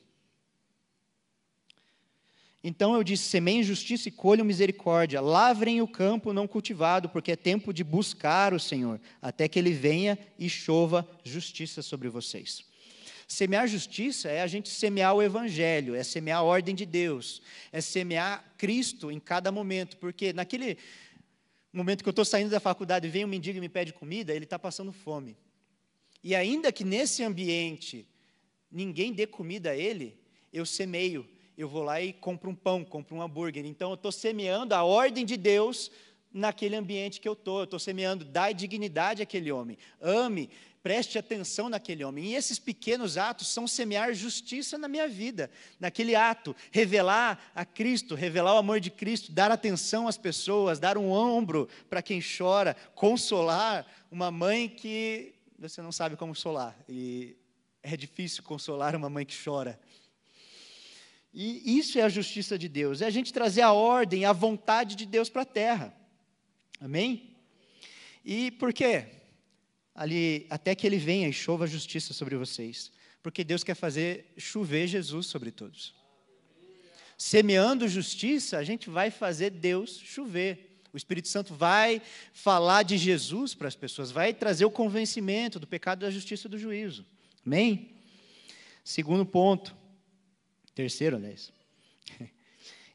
Então eu disse: semeiem justiça e colham misericórdia, lavrem o campo não cultivado, porque é tempo de buscar o Senhor, até que ele venha e chova justiça sobre vocês. Semear justiça é a gente semear o Evangelho, é semear a ordem de Deus, é semear Cristo em cada momento, porque naquele momento que eu estou saindo da faculdade e vem um mendigo e me pede comida, ele está passando fome. E ainda que nesse ambiente ninguém dê comida a ele, eu semeio eu vou lá e compro um pão, compro um hambúrguer. Então, eu estou semeando a ordem de Deus naquele ambiente que eu estou. Eu estou semeando, dá dignidade àquele homem. Ame, preste atenção naquele homem. E esses pequenos atos são semear justiça na minha vida. Naquele ato, revelar a Cristo, revelar o amor de Cristo, dar atenção às pessoas, dar um ombro para quem chora, consolar uma mãe que você não sabe como consolar. E é difícil consolar uma mãe que chora. E isso é a justiça de Deus, é a gente trazer a ordem, a vontade de Deus para a terra. Amém? E por quê? Ali, até que ele venha e chova a justiça sobre vocês. Porque Deus quer fazer chover Jesus sobre todos. Semeando justiça, a gente vai fazer Deus chover. O Espírito Santo vai falar de Jesus para as pessoas, vai trazer o convencimento do pecado, da justiça e do juízo. Amém? Segundo ponto, Terceiro, aliás.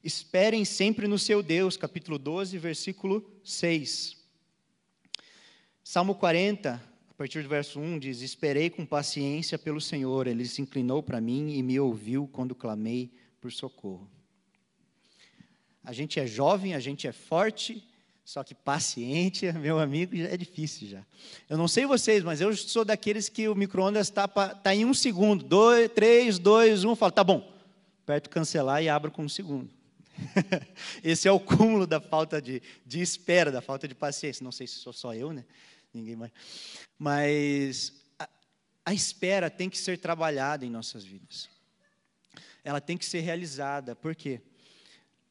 Esperem sempre no seu Deus, capítulo 12, versículo 6. Salmo 40, a partir do verso 1, diz: Esperei com paciência pelo Senhor, ele se inclinou para mim e me ouviu quando clamei por socorro. A gente é jovem, a gente é forte, só que paciente, meu amigo, é difícil já. Eu não sei vocês, mas eu sou daqueles que o micro-ondas está tá em um segundo. Dois, três, dois, um, eu falo, tá bom aperto cancelar e abro com um segundo. Esse é o cúmulo da falta de, de espera, da falta de paciência. Não sei se sou só eu, né? Ninguém mais. Mas a, a espera tem que ser trabalhada em nossas vidas. Ela tem que ser realizada. Por quê?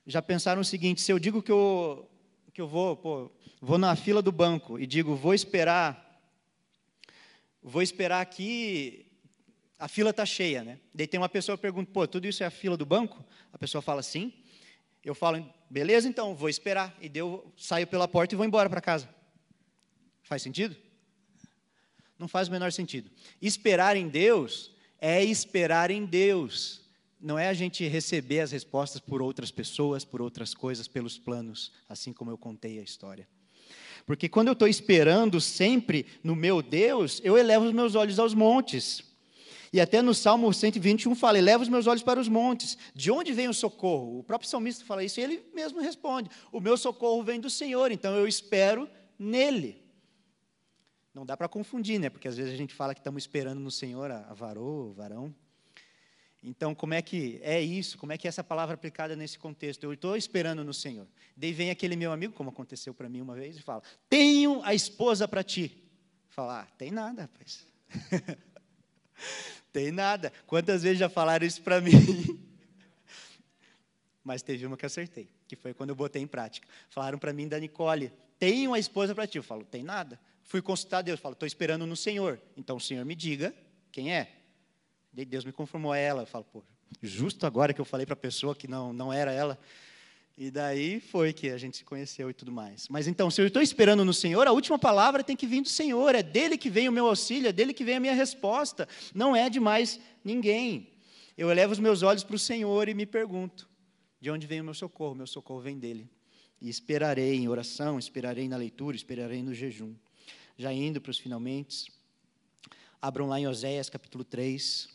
Já pensaram o seguinte: se eu digo que eu, que eu vou, pô, vou na fila do banco e digo, vou esperar, vou esperar aqui a fila está cheia, né? Daí tem uma pessoa que pergunta, pô, tudo isso é a fila do banco? A pessoa fala sim. Eu falo, beleza, então, vou esperar. E eu saio pela porta e vou embora para casa. Faz sentido? Não faz o menor sentido. Esperar em Deus é esperar em Deus. Não é a gente receber as respostas por outras pessoas, por outras coisas, pelos planos, assim como eu contei a história. Porque quando eu estou esperando sempre no meu Deus, eu elevo os meus olhos aos montes. E até no Salmo 121 fala: eleva os meus olhos para os montes. De onde vem o socorro? O próprio salmista fala isso e ele mesmo responde: o meu socorro vem do Senhor, então eu espero nele. Não dá para confundir, né? Porque às vezes a gente fala que estamos esperando no Senhor a varô, o varão. Então, como é que é isso? Como é que é essa palavra aplicada nesse contexto? Eu estou esperando no Senhor. Daí vem aquele meu amigo, como aconteceu para mim uma vez, e fala: Tenho a esposa para ti. Falar, ah, tem nada, rapaz. tem nada. Quantas vezes já falaram isso para mim? Mas teve uma que acertei, que foi quando eu botei em prática. Falaram para mim da Nicole: Tenho uma esposa para ti. Eu falo: Tem nada. Fui consultar Deus, falo: Estou esperando no Senhor. Então o Senhor me diga quem é. Deus me conformou a ela. Eu falo, pô, justo agora que eu falei para a pessoa que não, não era ela. E daí foi que a gente se conheceu e tudo mais. Mas então, se eu estou esperando no Senhor, a última palavra tem que vir do Senhor. É dele que vem o meu auxílio, é dele que vem a minha resposta. Não é de mais ninguém. Eu elevo os meus olhos para o Senhor e me pergunto: de onde vem o meu socorro? Meu socorro vem dele. E esperarei em oração, esperarei na leitura, esperarei no jejum. Já indo para os finalmente, abram lá em Oséias capítulo 3.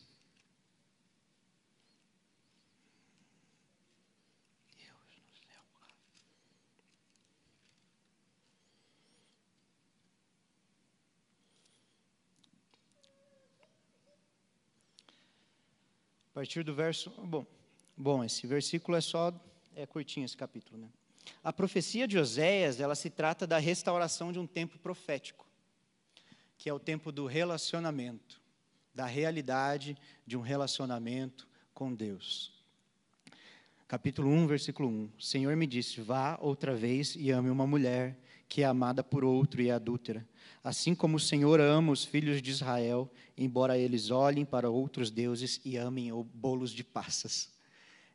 A partir do verso. Bom, bom, esse versículo é só. É curtinho esse capítulo, né? A profecia de Oséias, ela se trata da restauração de um tempo profético, que é o tempo do relacionamento, da realidade de um relacionamento com Deus. Capítulo 1, versículo 1. O Senhor me disse: Vá outra vez e ame uma mulher que é amada por outro e é adúltera. Assim como o Senhor ama os filhos de Israel, embora eles olhem para outros deuses e amem bolos de passas.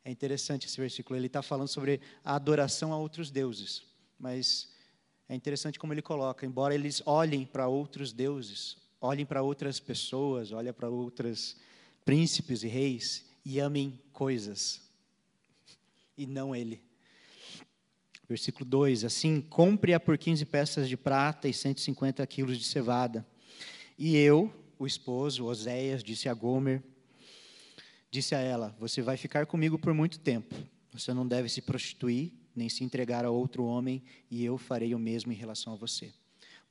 É interessante esse versículo, ele está falando sobre a adoração a outros deuses, mas é interessante como ele coloca, embora eles olhem para outros deuses, olhem para outras pessoas, olhem para outros príncipes e reis e amem coisas, e não ele. Versículo 2: Assim, compre-a por 15 peças de prata e 150 quilos de cevada. E eu, o esposo, Oséias, disse a Gomer, disse a ela: Você vai ficar comigo por muito tempo. Você não deve se prostituir, nem se entregar a outro homem, e eu farei o mesmo em relação a você.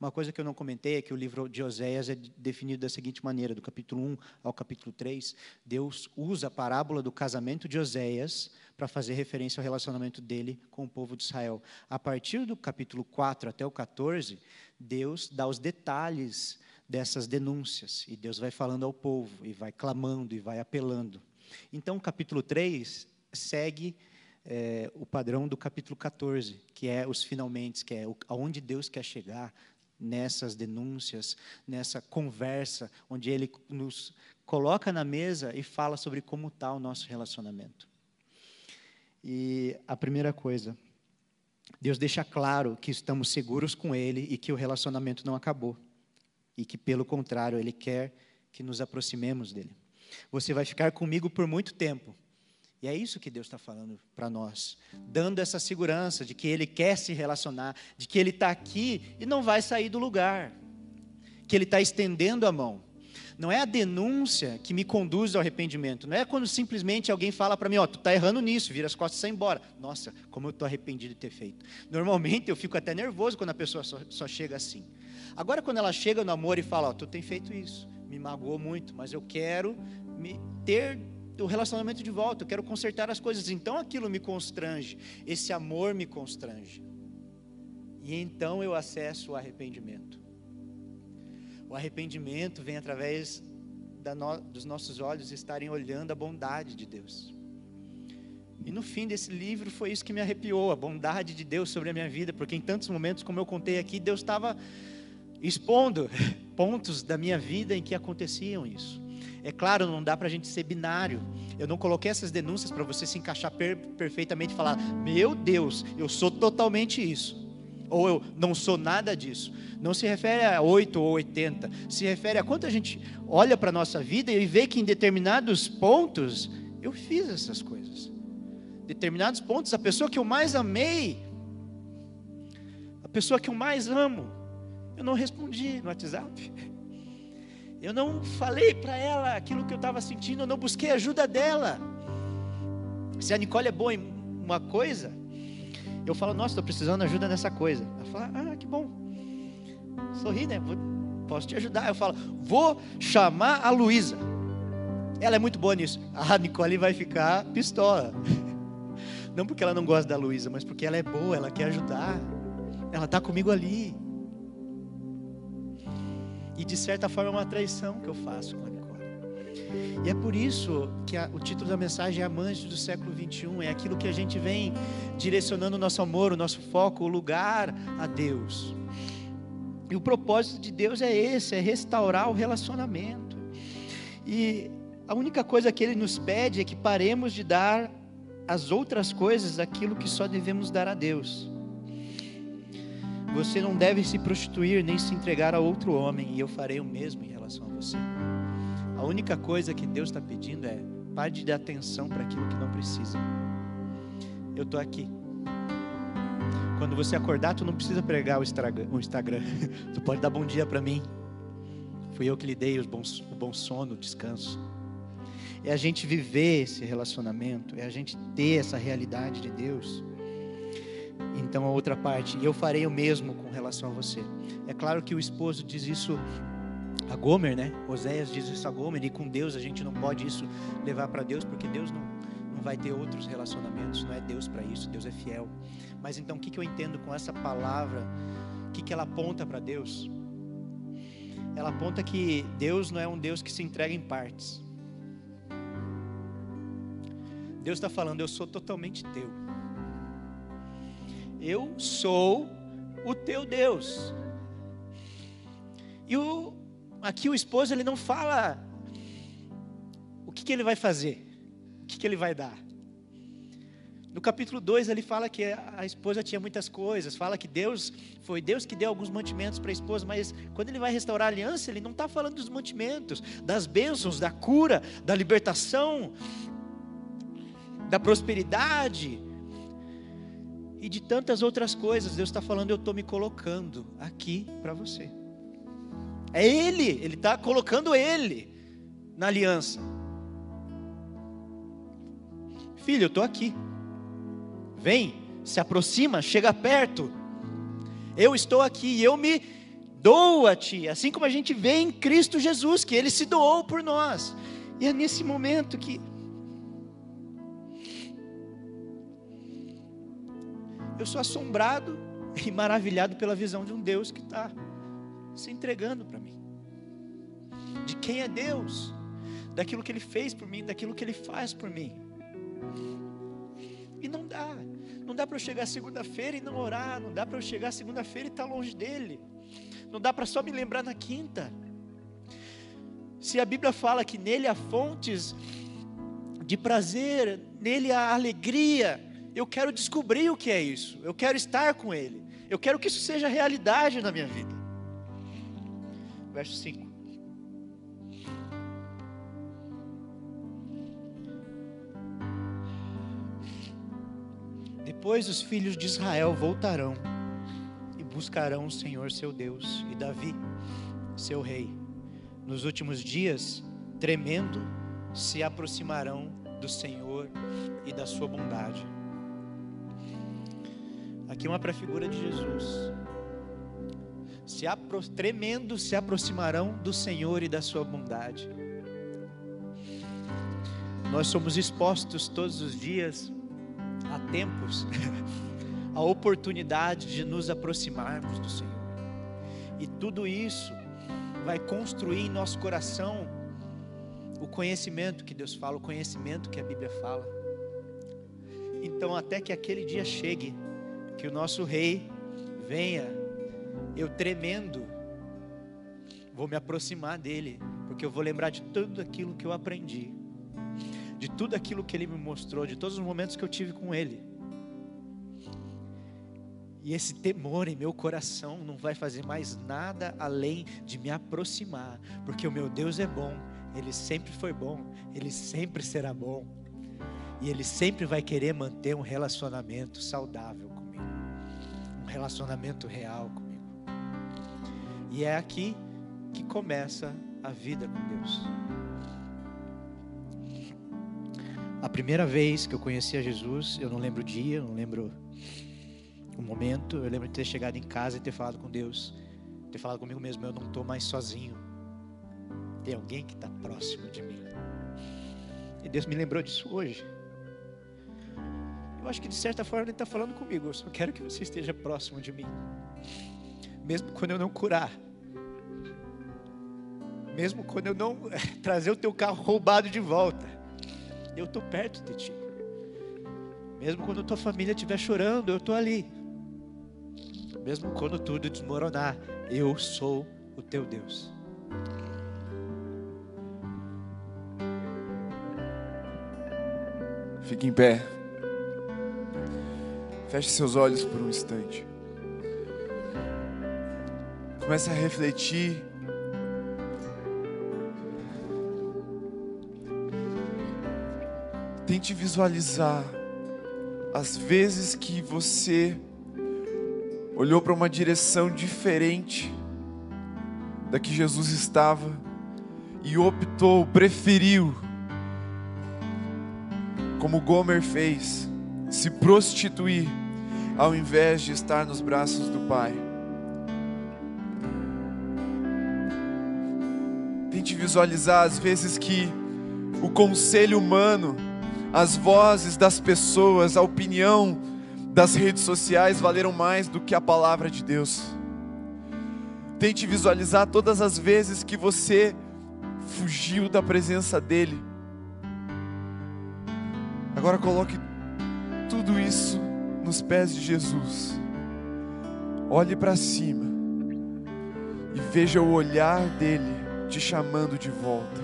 Uma coisa que eu não comentei é que o livro de Oséias é definido da seguinte maneira: do capítulo 1 ao capítulo 3, Deus usa a parábola do casamento de Oséias para fazer referência ao relacionamento dele com o povo de Israel. A partir do capítulo 4 até o 14, Deus dá os detalhes dessas denúncias, e Deus vai falando ao povo, e vai clamando, e vai apelando. Então, o capítulo 3 segue é, o padrão do capítulo 14, que é os finalmente, que é aonde Deus quer chegar nessas denúncias, nessa conversa, onde Ele nos coloca na mesa e fala sobre como está o nosso relacionamento. E a primeira coisa, Deus deixa claro que estamos seguros com Ele e que o relacionamento não acabou. E que, pelo contrário, Ele quer que nos aproximemos dele. Você vai ficar comigo por muito tempo. E é isso que Deus está falando para nós, dando essa segurança de que Ele quer se relacionar, de que Ele está aqui e não vai sair do lugar, que Ele está estendendo a mão. Não é a denúncia que me conduz ao arrependimento. Não é quando simplesmente alguém fala para mim, ó, oh, tu está errando nisso, vira as costas e sai embora. Nossa, como eu estou arrependido de ter feito. Normalmente eu fico até nervoso quando a pessoa só, só chega assim. Agora quando ela chega no amor e fala, ó, oh, tu tem feito isso, me magoou muito, mas eu quero me ter o relacionamento de volta, eu quero consertar as coisas. Então aquilo me constrange, esse amor me constrange. E então eu acesso o arrependimento. O arrependimento vem através no, dos nossos olhos estarem olhando a bondade de Deus. E no fim desse livro foi isso que me arrepiou, a bondade de Deus sobre a minha vida, porque em tantos momentos, como eu contei aqui, Deus estava expondo pontos da minha vida em que aconteciam isso. É claro, não dá para a gente ser binário. Eu não coloquei essas denúncias para você se encaixar per perfeitamente e falar: Meu Deus, eu sou totalmente isso. Ou eu não sou nada disso. Não se refere a 8 ou 80, se refere a quanto a gente olha para a nossa vida e vê que em determinados pontos eu fiz essas coisas. Determinados pontos, a pessoa que eu mais amei, a pessoa que eu mais amo, eu não respondi no WhatsApp. Eu não falei para ela aquilo que eu estava sentindo, eu não busquei ajuda dela. Se a Nicole é boa em uma coisa, eu falo, nossa, estou precisando de ajuda nessa coisa. Ela fala, ah, que bom. Sorri, né? posso te ajudar. Eu falo, vou chamar a Luísa. Ela é muito boa nisso. A Nicole vai ficar pistola. Não porque ela não gosta da Luísa, mas porque ela é boa, ela quer ajudar. Ela está comigo ali. E de certa forma é uma traição que eu faço com a e é por isso que a, o título da mensagem é Amantes do século 21. É aquilo que a gente vem direcionando o nosso amor, o nosso foco, o lugar a Deus. E o propósito de Deus é esse: é restaurar o relacionamento. E a única coisa que Ele nos pede é que paremos de dar às outras coisas aquilo que só devemos dar a Deus. Você não deve se prostituir nem se entregar a outro homem, e eu farei o mesmo em relação a você. A única coisa que Deus está pedindo é pare de dar atenção para aquilo que não precisa. Eu estou aqui. Quando você acordar, tu não precisa pregar o Instagram. tu pode dar bom dia para mim. Fui eu que lhe dei bom, o bom sono, o descanso. É a gente viver esse relacionamento, é a gente ter essa realidade de Deus. Então a outra parte, eu farei o mesmo com relação a você. É claro que o esposo diz isso a Gomer, né? Oséias diz isso a Gomer, e com Deus a gente não pode isso levar para Deus, porque Deus não, não vai ter outros relacionamentos, não é Deus para isso, Deus é fiel. Mas então o que, que eu entendo com essa palavra? O que, que ela aponta para Deus? Ela aponta que Deus não é um Deus que se entrega em partes. Deus está falando, eu sou totalmente teu. Eu sou o teu Deus. E o, aqui o esposo ele não fala o que, que ele vai fazer, o que, que ele vai dar. No capítulo 2 ele fala que a esposa tinha muitas coisas, fala que Deus foi Deus que deu alguns mantimentos para a esposa, mas quando ele vai restaurar a aliança, ele não está falando dos mantimentos, das bênçãos, da cura, da libertação, da prosperidade e de tantas outras coisas. Deus está falando, eu estou me colocando aqui para você. É Ele, Ele está colocando Ele na aliança. Filho, eu estou aqui. Vem, se aproxima, chega perto. Eu estou aqui e eu me dou a Ti, assim como a gente vê em Cristo Jesus, que Ele se doou por nós. E é nesse momento que eu sou assombrado e maravilhado pela visão de um Deus que está se entregando para mim. De quem é Deus, daquilo que Ele fez por mim, daquilo que Ele faz por mim. E não dá, não dá para eu chegar segunda-feira e não orar, não dá para eu chegar segunda-feira e estar tá longe dEle, não dá para só me lembrar na quinta. Se a Bíblia fala que nele há fontes de prazer, nele há alegria, eu quero descobrir o que é isso, eu quero estar com Ele, eu quero que isso seja realidade na minha vida verso 5. Depois os filhos de Israel voltarão e buscarão o Senhor seu Deus e Davi, seu rei. Nos últimos dias, tremendo, se aproximarão do Senhor e da sua bondade. Aqui uma prefigura de Jesus se apro tremendo se aproximarão do Senhor e da sua bondade. Nós somos expostos todos os dias a tempos, a oportunidade de nos aproximarmos do Senhor. E tudo isso vai construir em nosso coração o conhecimento que Deus fala, o conhecimento que a Bíblia fala. Então, até que aquele dia chegue, que o nosso Rei venha eu tremendo, vou me aproximar dele, porque eu vou lembrar de tudo aquilo que eu aprendi, de tudo aquilo que ele me mostrou, de todos os momentos que eu tive com ele. E esse temor em meu coração não vai fazer mais nada além de me aproximar, porque o meu Deus é bom, ele sempre foi bom, ele sempre será bom. E ele sempre vai querer manter um relacionamento saudável comigo, um relacionamento real comigo. E é aqui que começa a vida com Deus. A primeira vez que eu conheci a Jesus, eu não lembro o dia, eu não lembro o momento, eu lembro de ter chegado em casa e ter falado com Deus, ter falado comigo mesmo, eu não estou mais sozinho. Tem alguém que está próximo de mim. E Deus me lembrou disso hoje. Eu acho que de certa forma Ele está falando comigo. Eu só quero que você esteja próximo de mim. Mesmo quando eu não curar. Mesmo quando eu não trazer o teu carro roubado de volta eu estou perto de ti. Mesmo quando tua família estiver chorando, eu estou ali. Mesmo quando tudo desmoronar, eu sou o teu Deus. Fique em pé. Feche seus olhos por um instante. Comece a refletir Tente visualizar as vezes que você olhou para uma direção diferente da que Jesus estava e optou, preferiu, como Gomer fez, se prostituir ao invés de estar nos braços do Pai. Visualizar as vezes que o conselho humano as vozes das pessoas, a opinião das redes sociais valeram mais do que a palavra de Deus. Tente visualizar todas as vezes que você fugiu da presença dEle. Agora coloque tudo isso nos pés de Jesus. Olhe para cima e veja o olhar dele te chamando de volta.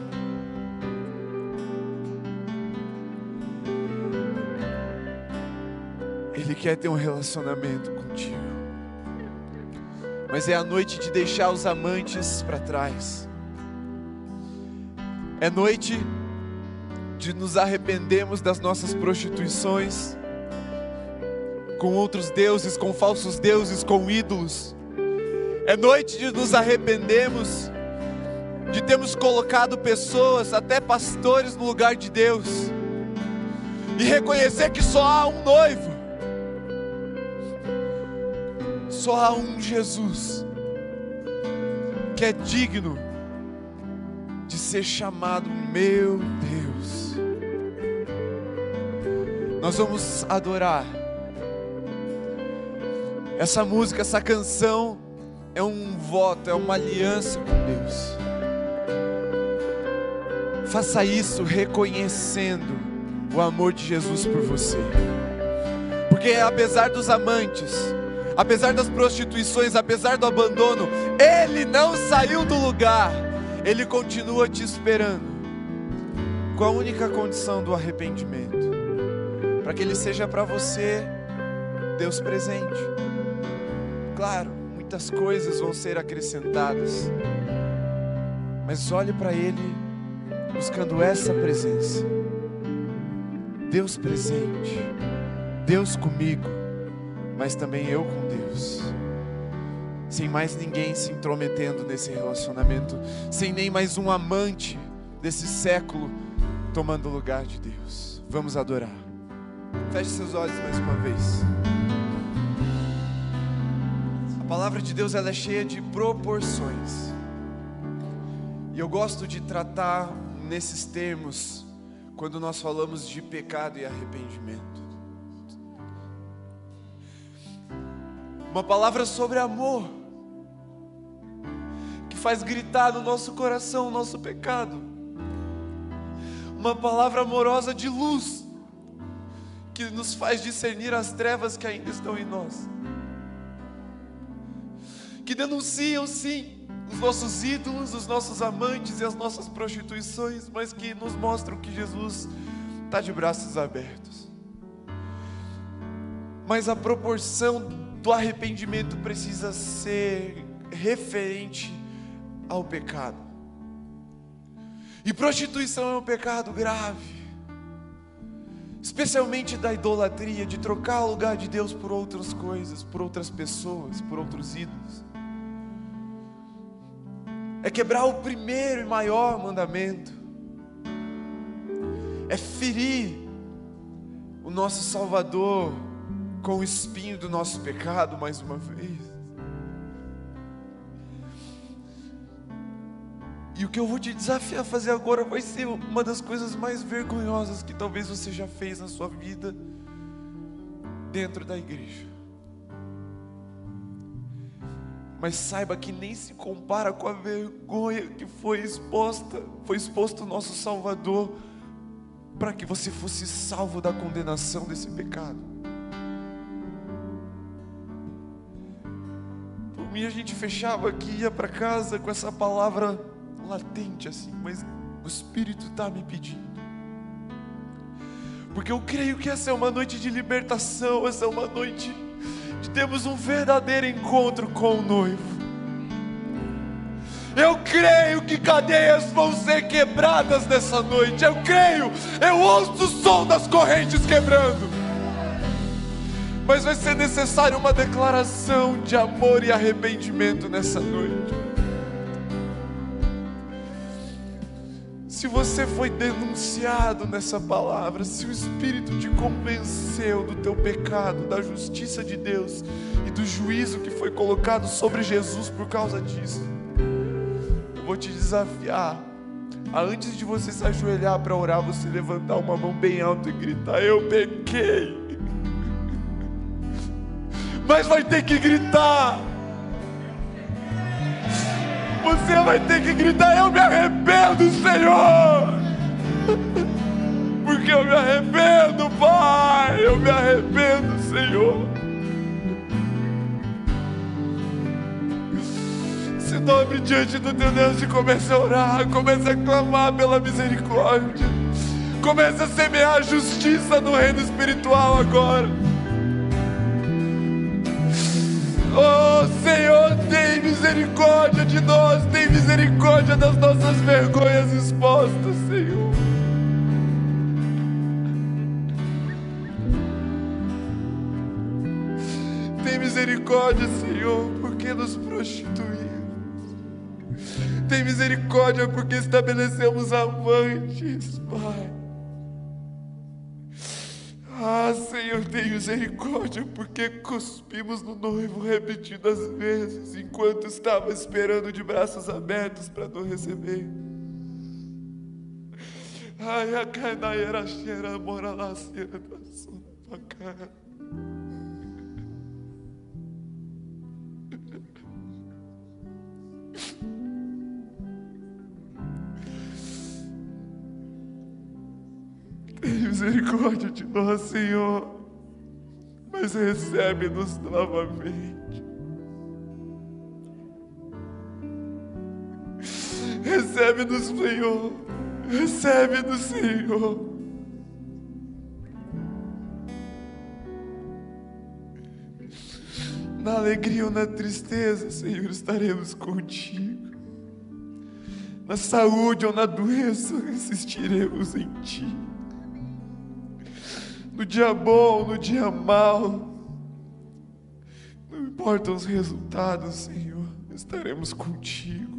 Ele quer ter um relacionamento contigo. Mas é a noite de deixar os amantes para trás. É noite de nos arrependermos das nossas prostituições com outros deuses, com falsos deuses, com ídolos. É noite de nos arrependermos de termos colocado pessoas, até pastores, no lugar de Deus, e reconhecer que só há um noivo, só há um Jesus que é digno de ser chamado meu Deus. Nós vamos adorar. Essa música, essa canção é um voto, é uma aliança com Deus. Faça isso reconhecendo o amor de Jesus por você. Porque apesar dos amantes, apesar das prostituições, apesar do abandono, Ele não saiu do lugar, Ele continua te esperando, com a única condição do arrependimento, para que Ele seja para você Deus presente. Claro, muitas coisas vão ser acrescentadas, mas olhe para Ele buscando essa presença. Deus presente, Deus comigo mas também eu com Deus. Sem mais ninguém se intrometendo nesse relacionamento, sem nem mais um amante desse século tomando o lugar de Deus. Vamos adorar. Feche seus olhos mais uma vez. A palavra de Deus ela é cheia de proporções. E eu gosto de tratar nesses termos quando nós falamos de pecado e arrependimento. uma palavra sobre amor, que faz gritar no nosso coração o nosso pecado, uma palavra amorosa de luz, que nos faz discernir as trevas que ainda estão em nós, que denunciam sim os nossos ídolos, os nossos amantes e as nossas prostituições, mas que nos mostram que Jesus está de braços abertos. Mas a proporção do arrependimento precisa ser referente ao pecado. E prostituição é um pecado grave, especialmente da idolatria, de trocar o lugar de Deus por outras coisas, por outras pessoas, por outros ídolos. É quebrar o primeiro e maior mandamento, é ferir o nosso Salvador com o espinho do nosso pecado mais uma vez. E o que eu vou te desafiar a fazer agora vai ser uma das coisas mais vergonhosas que talvez você já fez na sua vida dentro da igreja. Mas saiba que nem se compara com a vergonha que foi exposta, foi exposto o nosso Salvador para que você fosse salvo da condenação desse pecado. Por mim a gente fechava aqui, ia para casa com essa palavra latente assim, mas o Espírito está me pedindo. Porque eu creio que essa é uma noite de libertação, essa é uma noite de termos um verdadeiro encontro com o noivo. Eu creio que cadeias vão ser quebradas nessa noite. Eu creio, eu ouço o som das correntes quebrando. Mas vai ser necessário uma declaração de amor e arrependimento nessa noite. Se você foi denunciado nessa palavra, se o Espírito te convenceu do teu pecado, da justiça de Deus e do juízo que foi colocado sobre Jesus por causa disso, eu vou te desafiar antes de você se ajoelhar para orar, você levantar uma mão bem alta e gritar: Eu pequei. Mas vai ter que gritar. Você vai ter que gritar: Eu me arrependo, Senhor. Porque eu me arrependo, Pai. Eu me arrependo, Senhor. Se dobre diante do teu Deus e comece a orar, comece a clamar pela misericórdia, comece a semear a justiça no reino espiritual agora. Oh Senhor, tem misericórdia de nós, tem misericórdia das nossas vergonhas expostas, Senhor. Tem misericórdia, Senhor, porque nos prostituímos. Tem misericórdia porque estabelecemos amantes, Pai. Ah, Senhor, tem misericórdia, porque cuspimos no noivo repetidas vezes, enquanto estava esperando de braços abertos para nos receber. Ai, a canaia cheira, mora lá, cera da sua cara. Tem misericórdia de nós, Senhor, mas recebe-nos novamente. Recebe-nos, Senhor. Recebe-nos, Senhor. Na alegria ou na tristeza, Senhor, estaremos contigo. Na saúde ou na doença, insistiremos em Ti no dia bom, no dia mal. Não importam os resultados, Senhor, estaremos contigo.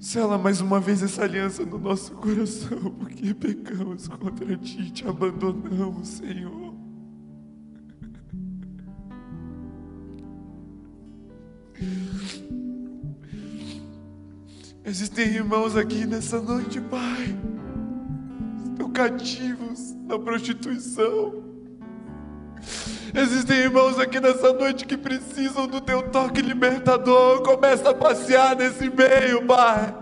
Sela mais uma vez essa aliança no nosso coração, porque pecamos contra ti, te abandonamos, Senhor. Existem irmãos aqui nessa noite, Pai cativos na prostituição. Existem irmãos aqui nessa noite que precisam do teu toque libertador. Começa a passear nesse meio, Pai.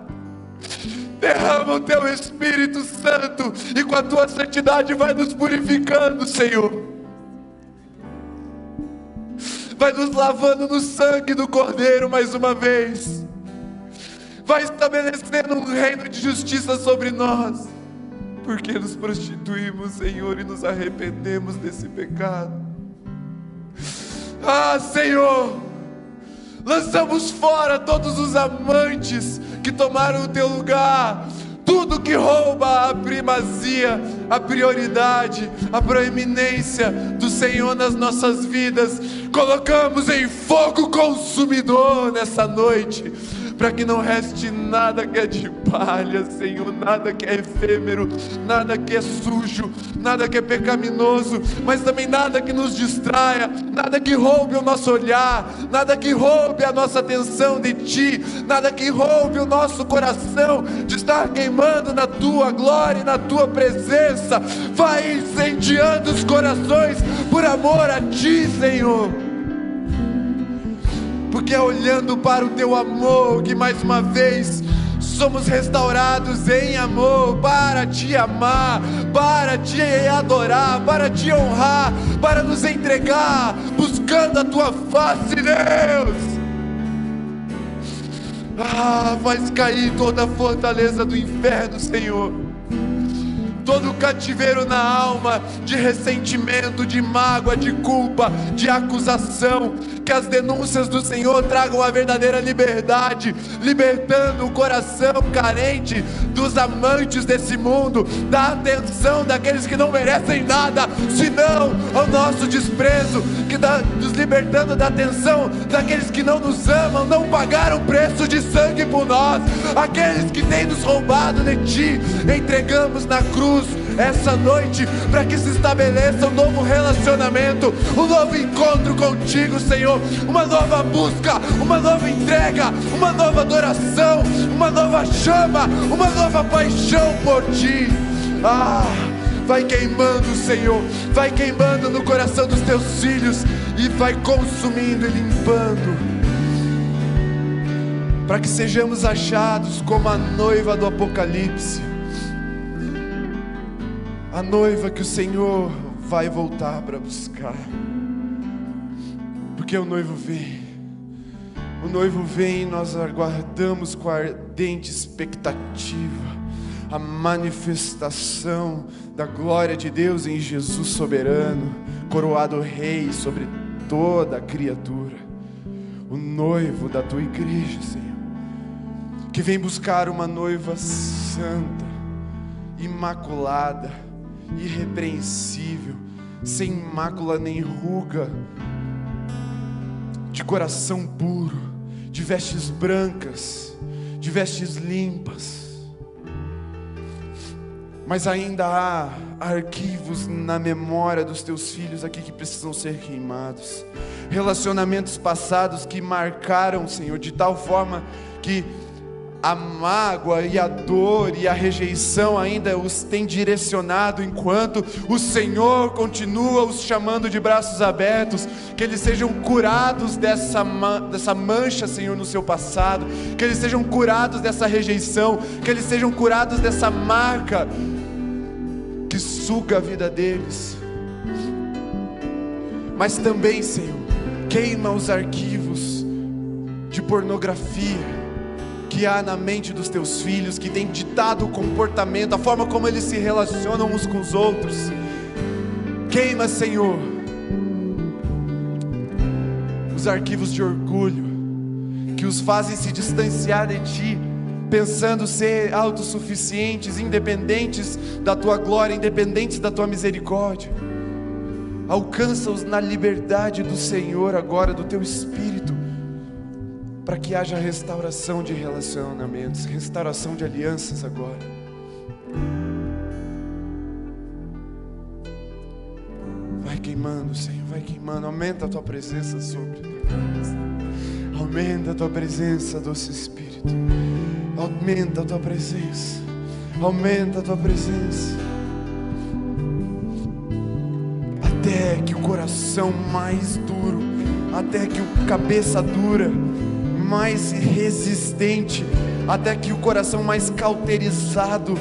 Derrama o teu Espírito Santo e com a tua santidade vai nos purificando, Senhor. Vai nos lavando no sangue do Cordeiro mais uma vez. Vai estabelecendo um reino de justiça sobre nós porque nos prostituímos, Senhor, e nos arrependemos desse pecado. Ah, Senhor, lançamos fora todos os amantes que tomaram o teu lugar, tudo que rouba a primazia, a prioridade, a proeminência do Senhor nas nossas vidas, colocamos em fogo consumidor nessa noite para que não reste nada que é de palha, Senhor, nada que é efêmero, nada que é sujo, nada que é pecaminoso, mas também nada que nos distraia, nada que roube o nosso olhar, nada que roube a nossa atenção de Ti, nada que roube o nosso coração de estar queimando na Tua glória e na Tua presença. Vai incendiando os corações por amor a Ti, Senhor porque é olhando para o teu amor que mais uma vez somos restaurados em amor para te amar, para te adorar, para te honrar, para nos entregar, buscando a tua face, Deus. Ah, faz cair toda a fortaleza do inferno, Senhor todo cativeiro na alma de ressentimento, de mágoa, de culpa, de acusação. Que as denúncias do Senhor tragam a verdadeira liberdade, libertando o coração carente dos amantes desse mundo, da atenção daqueles que não merecem nada, senão ao nosso desprezo, que dá, nos libertando da atenção daqueles que não nos amam, não pagaram preço de sangue por nós, aqueles que têm nos roubado de Ti, entregamos na cruz essa noite para que se estabeleça um novo relacionamento, um novo encontro contigo, Senhor, uma nova busca, uma nova entrega, uma nova adoração, uma nova chama, uma nova paixão por Ti. Ah, vai queimando, Senhor, vai queimando no coração dos teus filhos e vai consumindo e limpando para que sejamos achados como a noiva do Apocalipse a noiva que o Senhor vai voltar para buscar. Porque o noivo vem. O noivo vem e nós aguardamos com ardente expectativa a manifestação da glória de Deus em Jesus soberano, coroado rei sobre toda a criatura. O noivo da tua igreja, Senhor, que vem buscar uma noiva santa, imaculada, irrepreensível, sem mácula nem ruga, de coração puro, de vestes brancas, de vestes limpas. Mas ainda há arquivos na memória dos teus filhos aqui que precisam ser queimados. Relacionamentos passados que marcaram, Senhor, de tal forma que a mágoa e a dor e a rejeição ainda os tem direcionado, enquanto o Senhor continua os chamando de braços abertos, que eles sejam curados dessa, dessa mancha, Senhor, no seu passado, que eles sejam curados dessa rejeição, que eles sejam curados dessa marca que suga a vida deles. Mas também, Senhor, queima os arquivos de pornografia que há na mente dos teus filhos, que tem ditado o comportamento, a forma como eles se relacionam uns com os outros. Queima, Senhor, os arquivos de orgulho que os fazem se distanciar de Ti, pensando ser autossuficientes, independentes da Tua glória, independentes da Tua misericórdia. Alcança-os na liberdade do Senhor agora, do Teu Espírito para que haja restauração de relacionamentos, restauração de alianças agora. Vai queimando, Senhor, vai queimando. Aumenta a tua presença sobre nós. Aumenta a tua presença, doce Espírito. Aumenta a tua presença. Aumenta a tua presença. Até que o coração mais duro, até que o cabeça dura, mais resistente, até que o coração mais cauterizado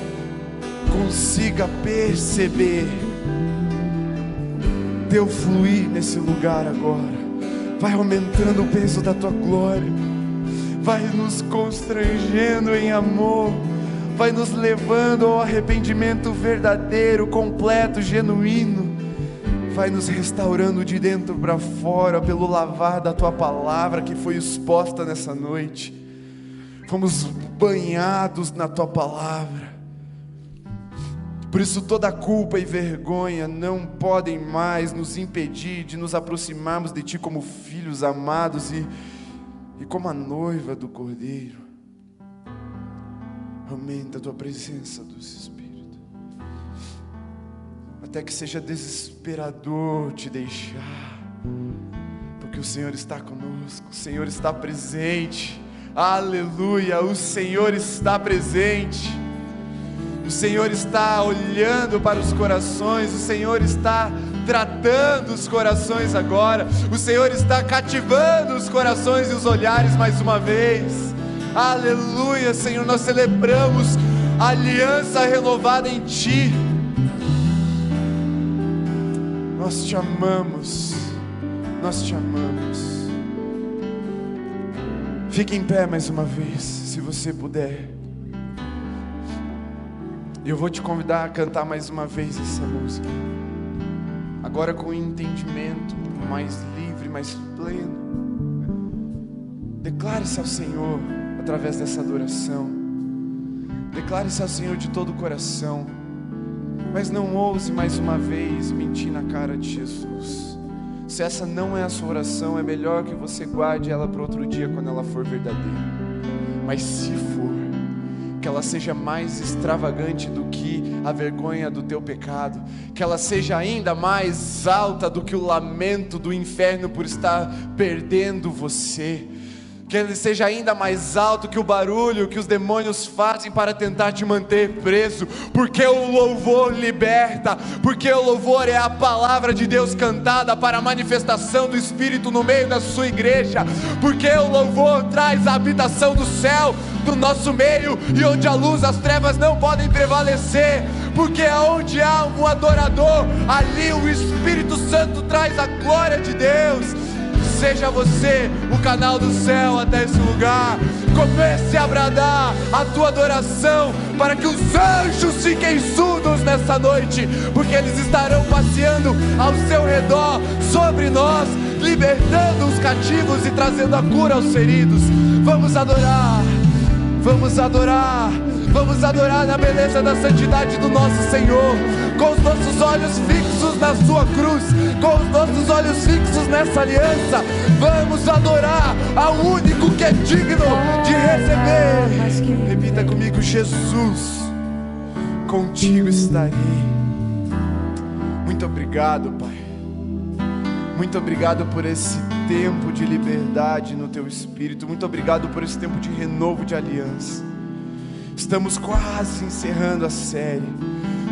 consiga perceber. Teu fluir nesse lugar agora, vai aumentando o peso da tua glória, vai nos constrangendo em amor, vai nos levando ao arrependimento verdadeiro, completo, genuíno. Vai nos restaurando de dentro para fora pelo lavar da tua palavra que foi exposta nessa noite. Fomos banhados na tua palavra. Por isso, toda culpa e vergonha não podem mais nos impedir de nos aproximarmos de Ti como filhos amados e, e como a noiva do Cordeiro. Aumenta a Tua presença, doce Espírito até que seja desesperador te deixar, porque o Senhor está conosco, o Senhor está presente, aleluia, o Senhor está presente, o Senhor está olhando para os corações, o Senhor está tratando os corações agora, o Senhor está cativando os corações e os olhares mais uma vez, aleluia, Senhor, nós celebramos a aliança renovada em Ti nós te amamos, nós te amamos. Fique em pé mais uma vez, se você puder. Eu vou te convidar a cantar mais uma vez essa música. Agora com entendimento mais livre, mais pleno. Declare-se ao Senhor através dessa adoração. Declare-se ao Senhor de todo o coração. Mas não ouse mais uma vez mentir na cara de Jesus. Se essa não é a sua oração, é melhor que você guarde ela para outro dia quando ela for verdadeira. Mas se for, que ela seja mais extravagante do que a vergonha do teu pecado, que ela seja ainda mais alta do que o lamento do inferno por estar perdendo você que ele seja ainda mais alto que o barulho que os demônios fazem para tentar te manter preso, porque o louvor liberta, porque o louvor é a palavra de Deus cantada para a manifestação do Espírito no meio da sua igreja, porque o louvor traz a habitação do céu do nosso meio e onde a luz, as trevas não podem prevalecer, porque onde há um adorador, ali o Espírito Santo traz a glória de Deus Seja você o canal do céu até esse lugar. Comece a bradar a tua adoração para que os anjos fiquem surdos nessa noite, porque eles estarão passeando ao seu redor, sobre nós, libertando os cativos e trazendo a cura aos feridos. Vamos adorar, vamos adorar. Vamos adorar na beleza da santidade do nosso Senhor, com os nossos olhos fixos na Sua cruz, com os nossos olhos fixos nessa aliança. Vamos adorar ao único que é digno de receber. Repita comigo: Jesus, contigo estarei. Muito obrigado, Pai. Muito obrigado por esse tempo de liberdade no Teu Espírito. Muito obrigado por esse tempo de renovo de aliança. Estamos quase encerrando a série.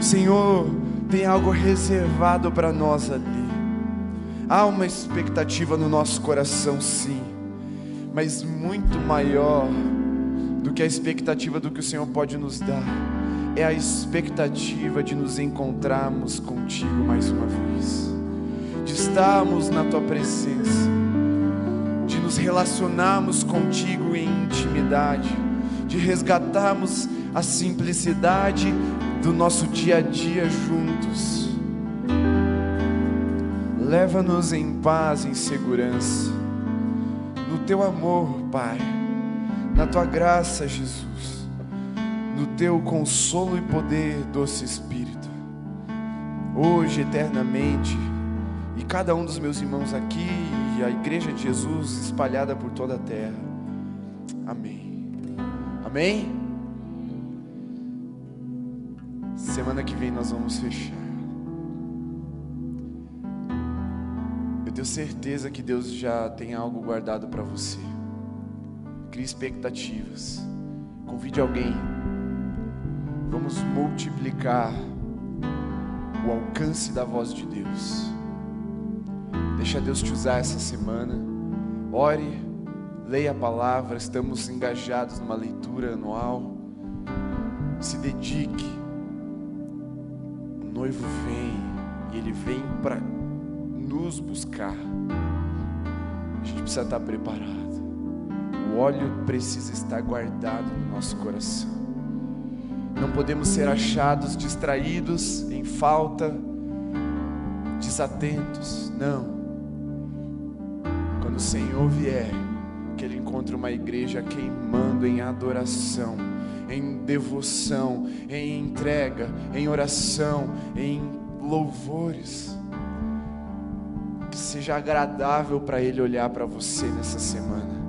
Senhor tem algo reservado para nós ali. Há uma expectativa no nosso coração, sim, mas muito maior do que a expectativa do que o Senhor pode nos dar. É a expectativa de nos encontrarmos contigo mais uma vez, de estarmos na tua presença, de nos relacionarmos contigo em intimidade de resgatarmos a simplicidade do nosso dia a dia juntos. Leva-nos em paz, em segurança, no teu amor, Pai, na tua graça, Jesus, no teu consolo e poder, doce Espírito, hoje, eternamente, e cada um dos meus irmãos aqui, e a Igreja de Jesus espalhada por toda a terra. Amém. Amém? Semana que vem nós vamos fechar. Eu tenho certeza que Deus já tem algo guardado para você. Crie expectativas. Convide alguém. Vamos multiplicar o alcance da voz de Deus. Deixa Deus te usar essa semana. Ore leia a palavra, estamos engajados numa leitura anual. Se dedique. Noivo vem e ele vem para nos buscar. A gente precisa estar preparado. O óleo precisa estar guardado no nosso coração. Não podemos ser achados distraídos, em falta desatentos. Não. Quando o Senhor vier, que Ele encontre uma igreja queimando em adoração, em devoção, em entrega, em oração, em louvores. Que seja agradável para Ele olhar para você nessa semana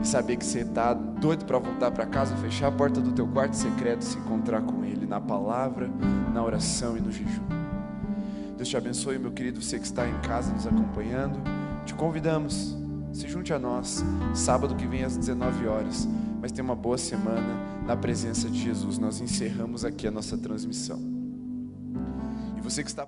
e saber que você está doido para voltar para casa, fechar a porta do teu quarto secreto e se encontrar com Ele na palavra, na oração e no jejum. Deus te abençoe, meu querido, você que está em casa nos acompanhando. Te convidamos, se junte a nós, sábado que vem às 19 horas. Mas tenha uma boa semana na presença de Jesus. Nós encerramos aqui a nossa transmissão. E você que está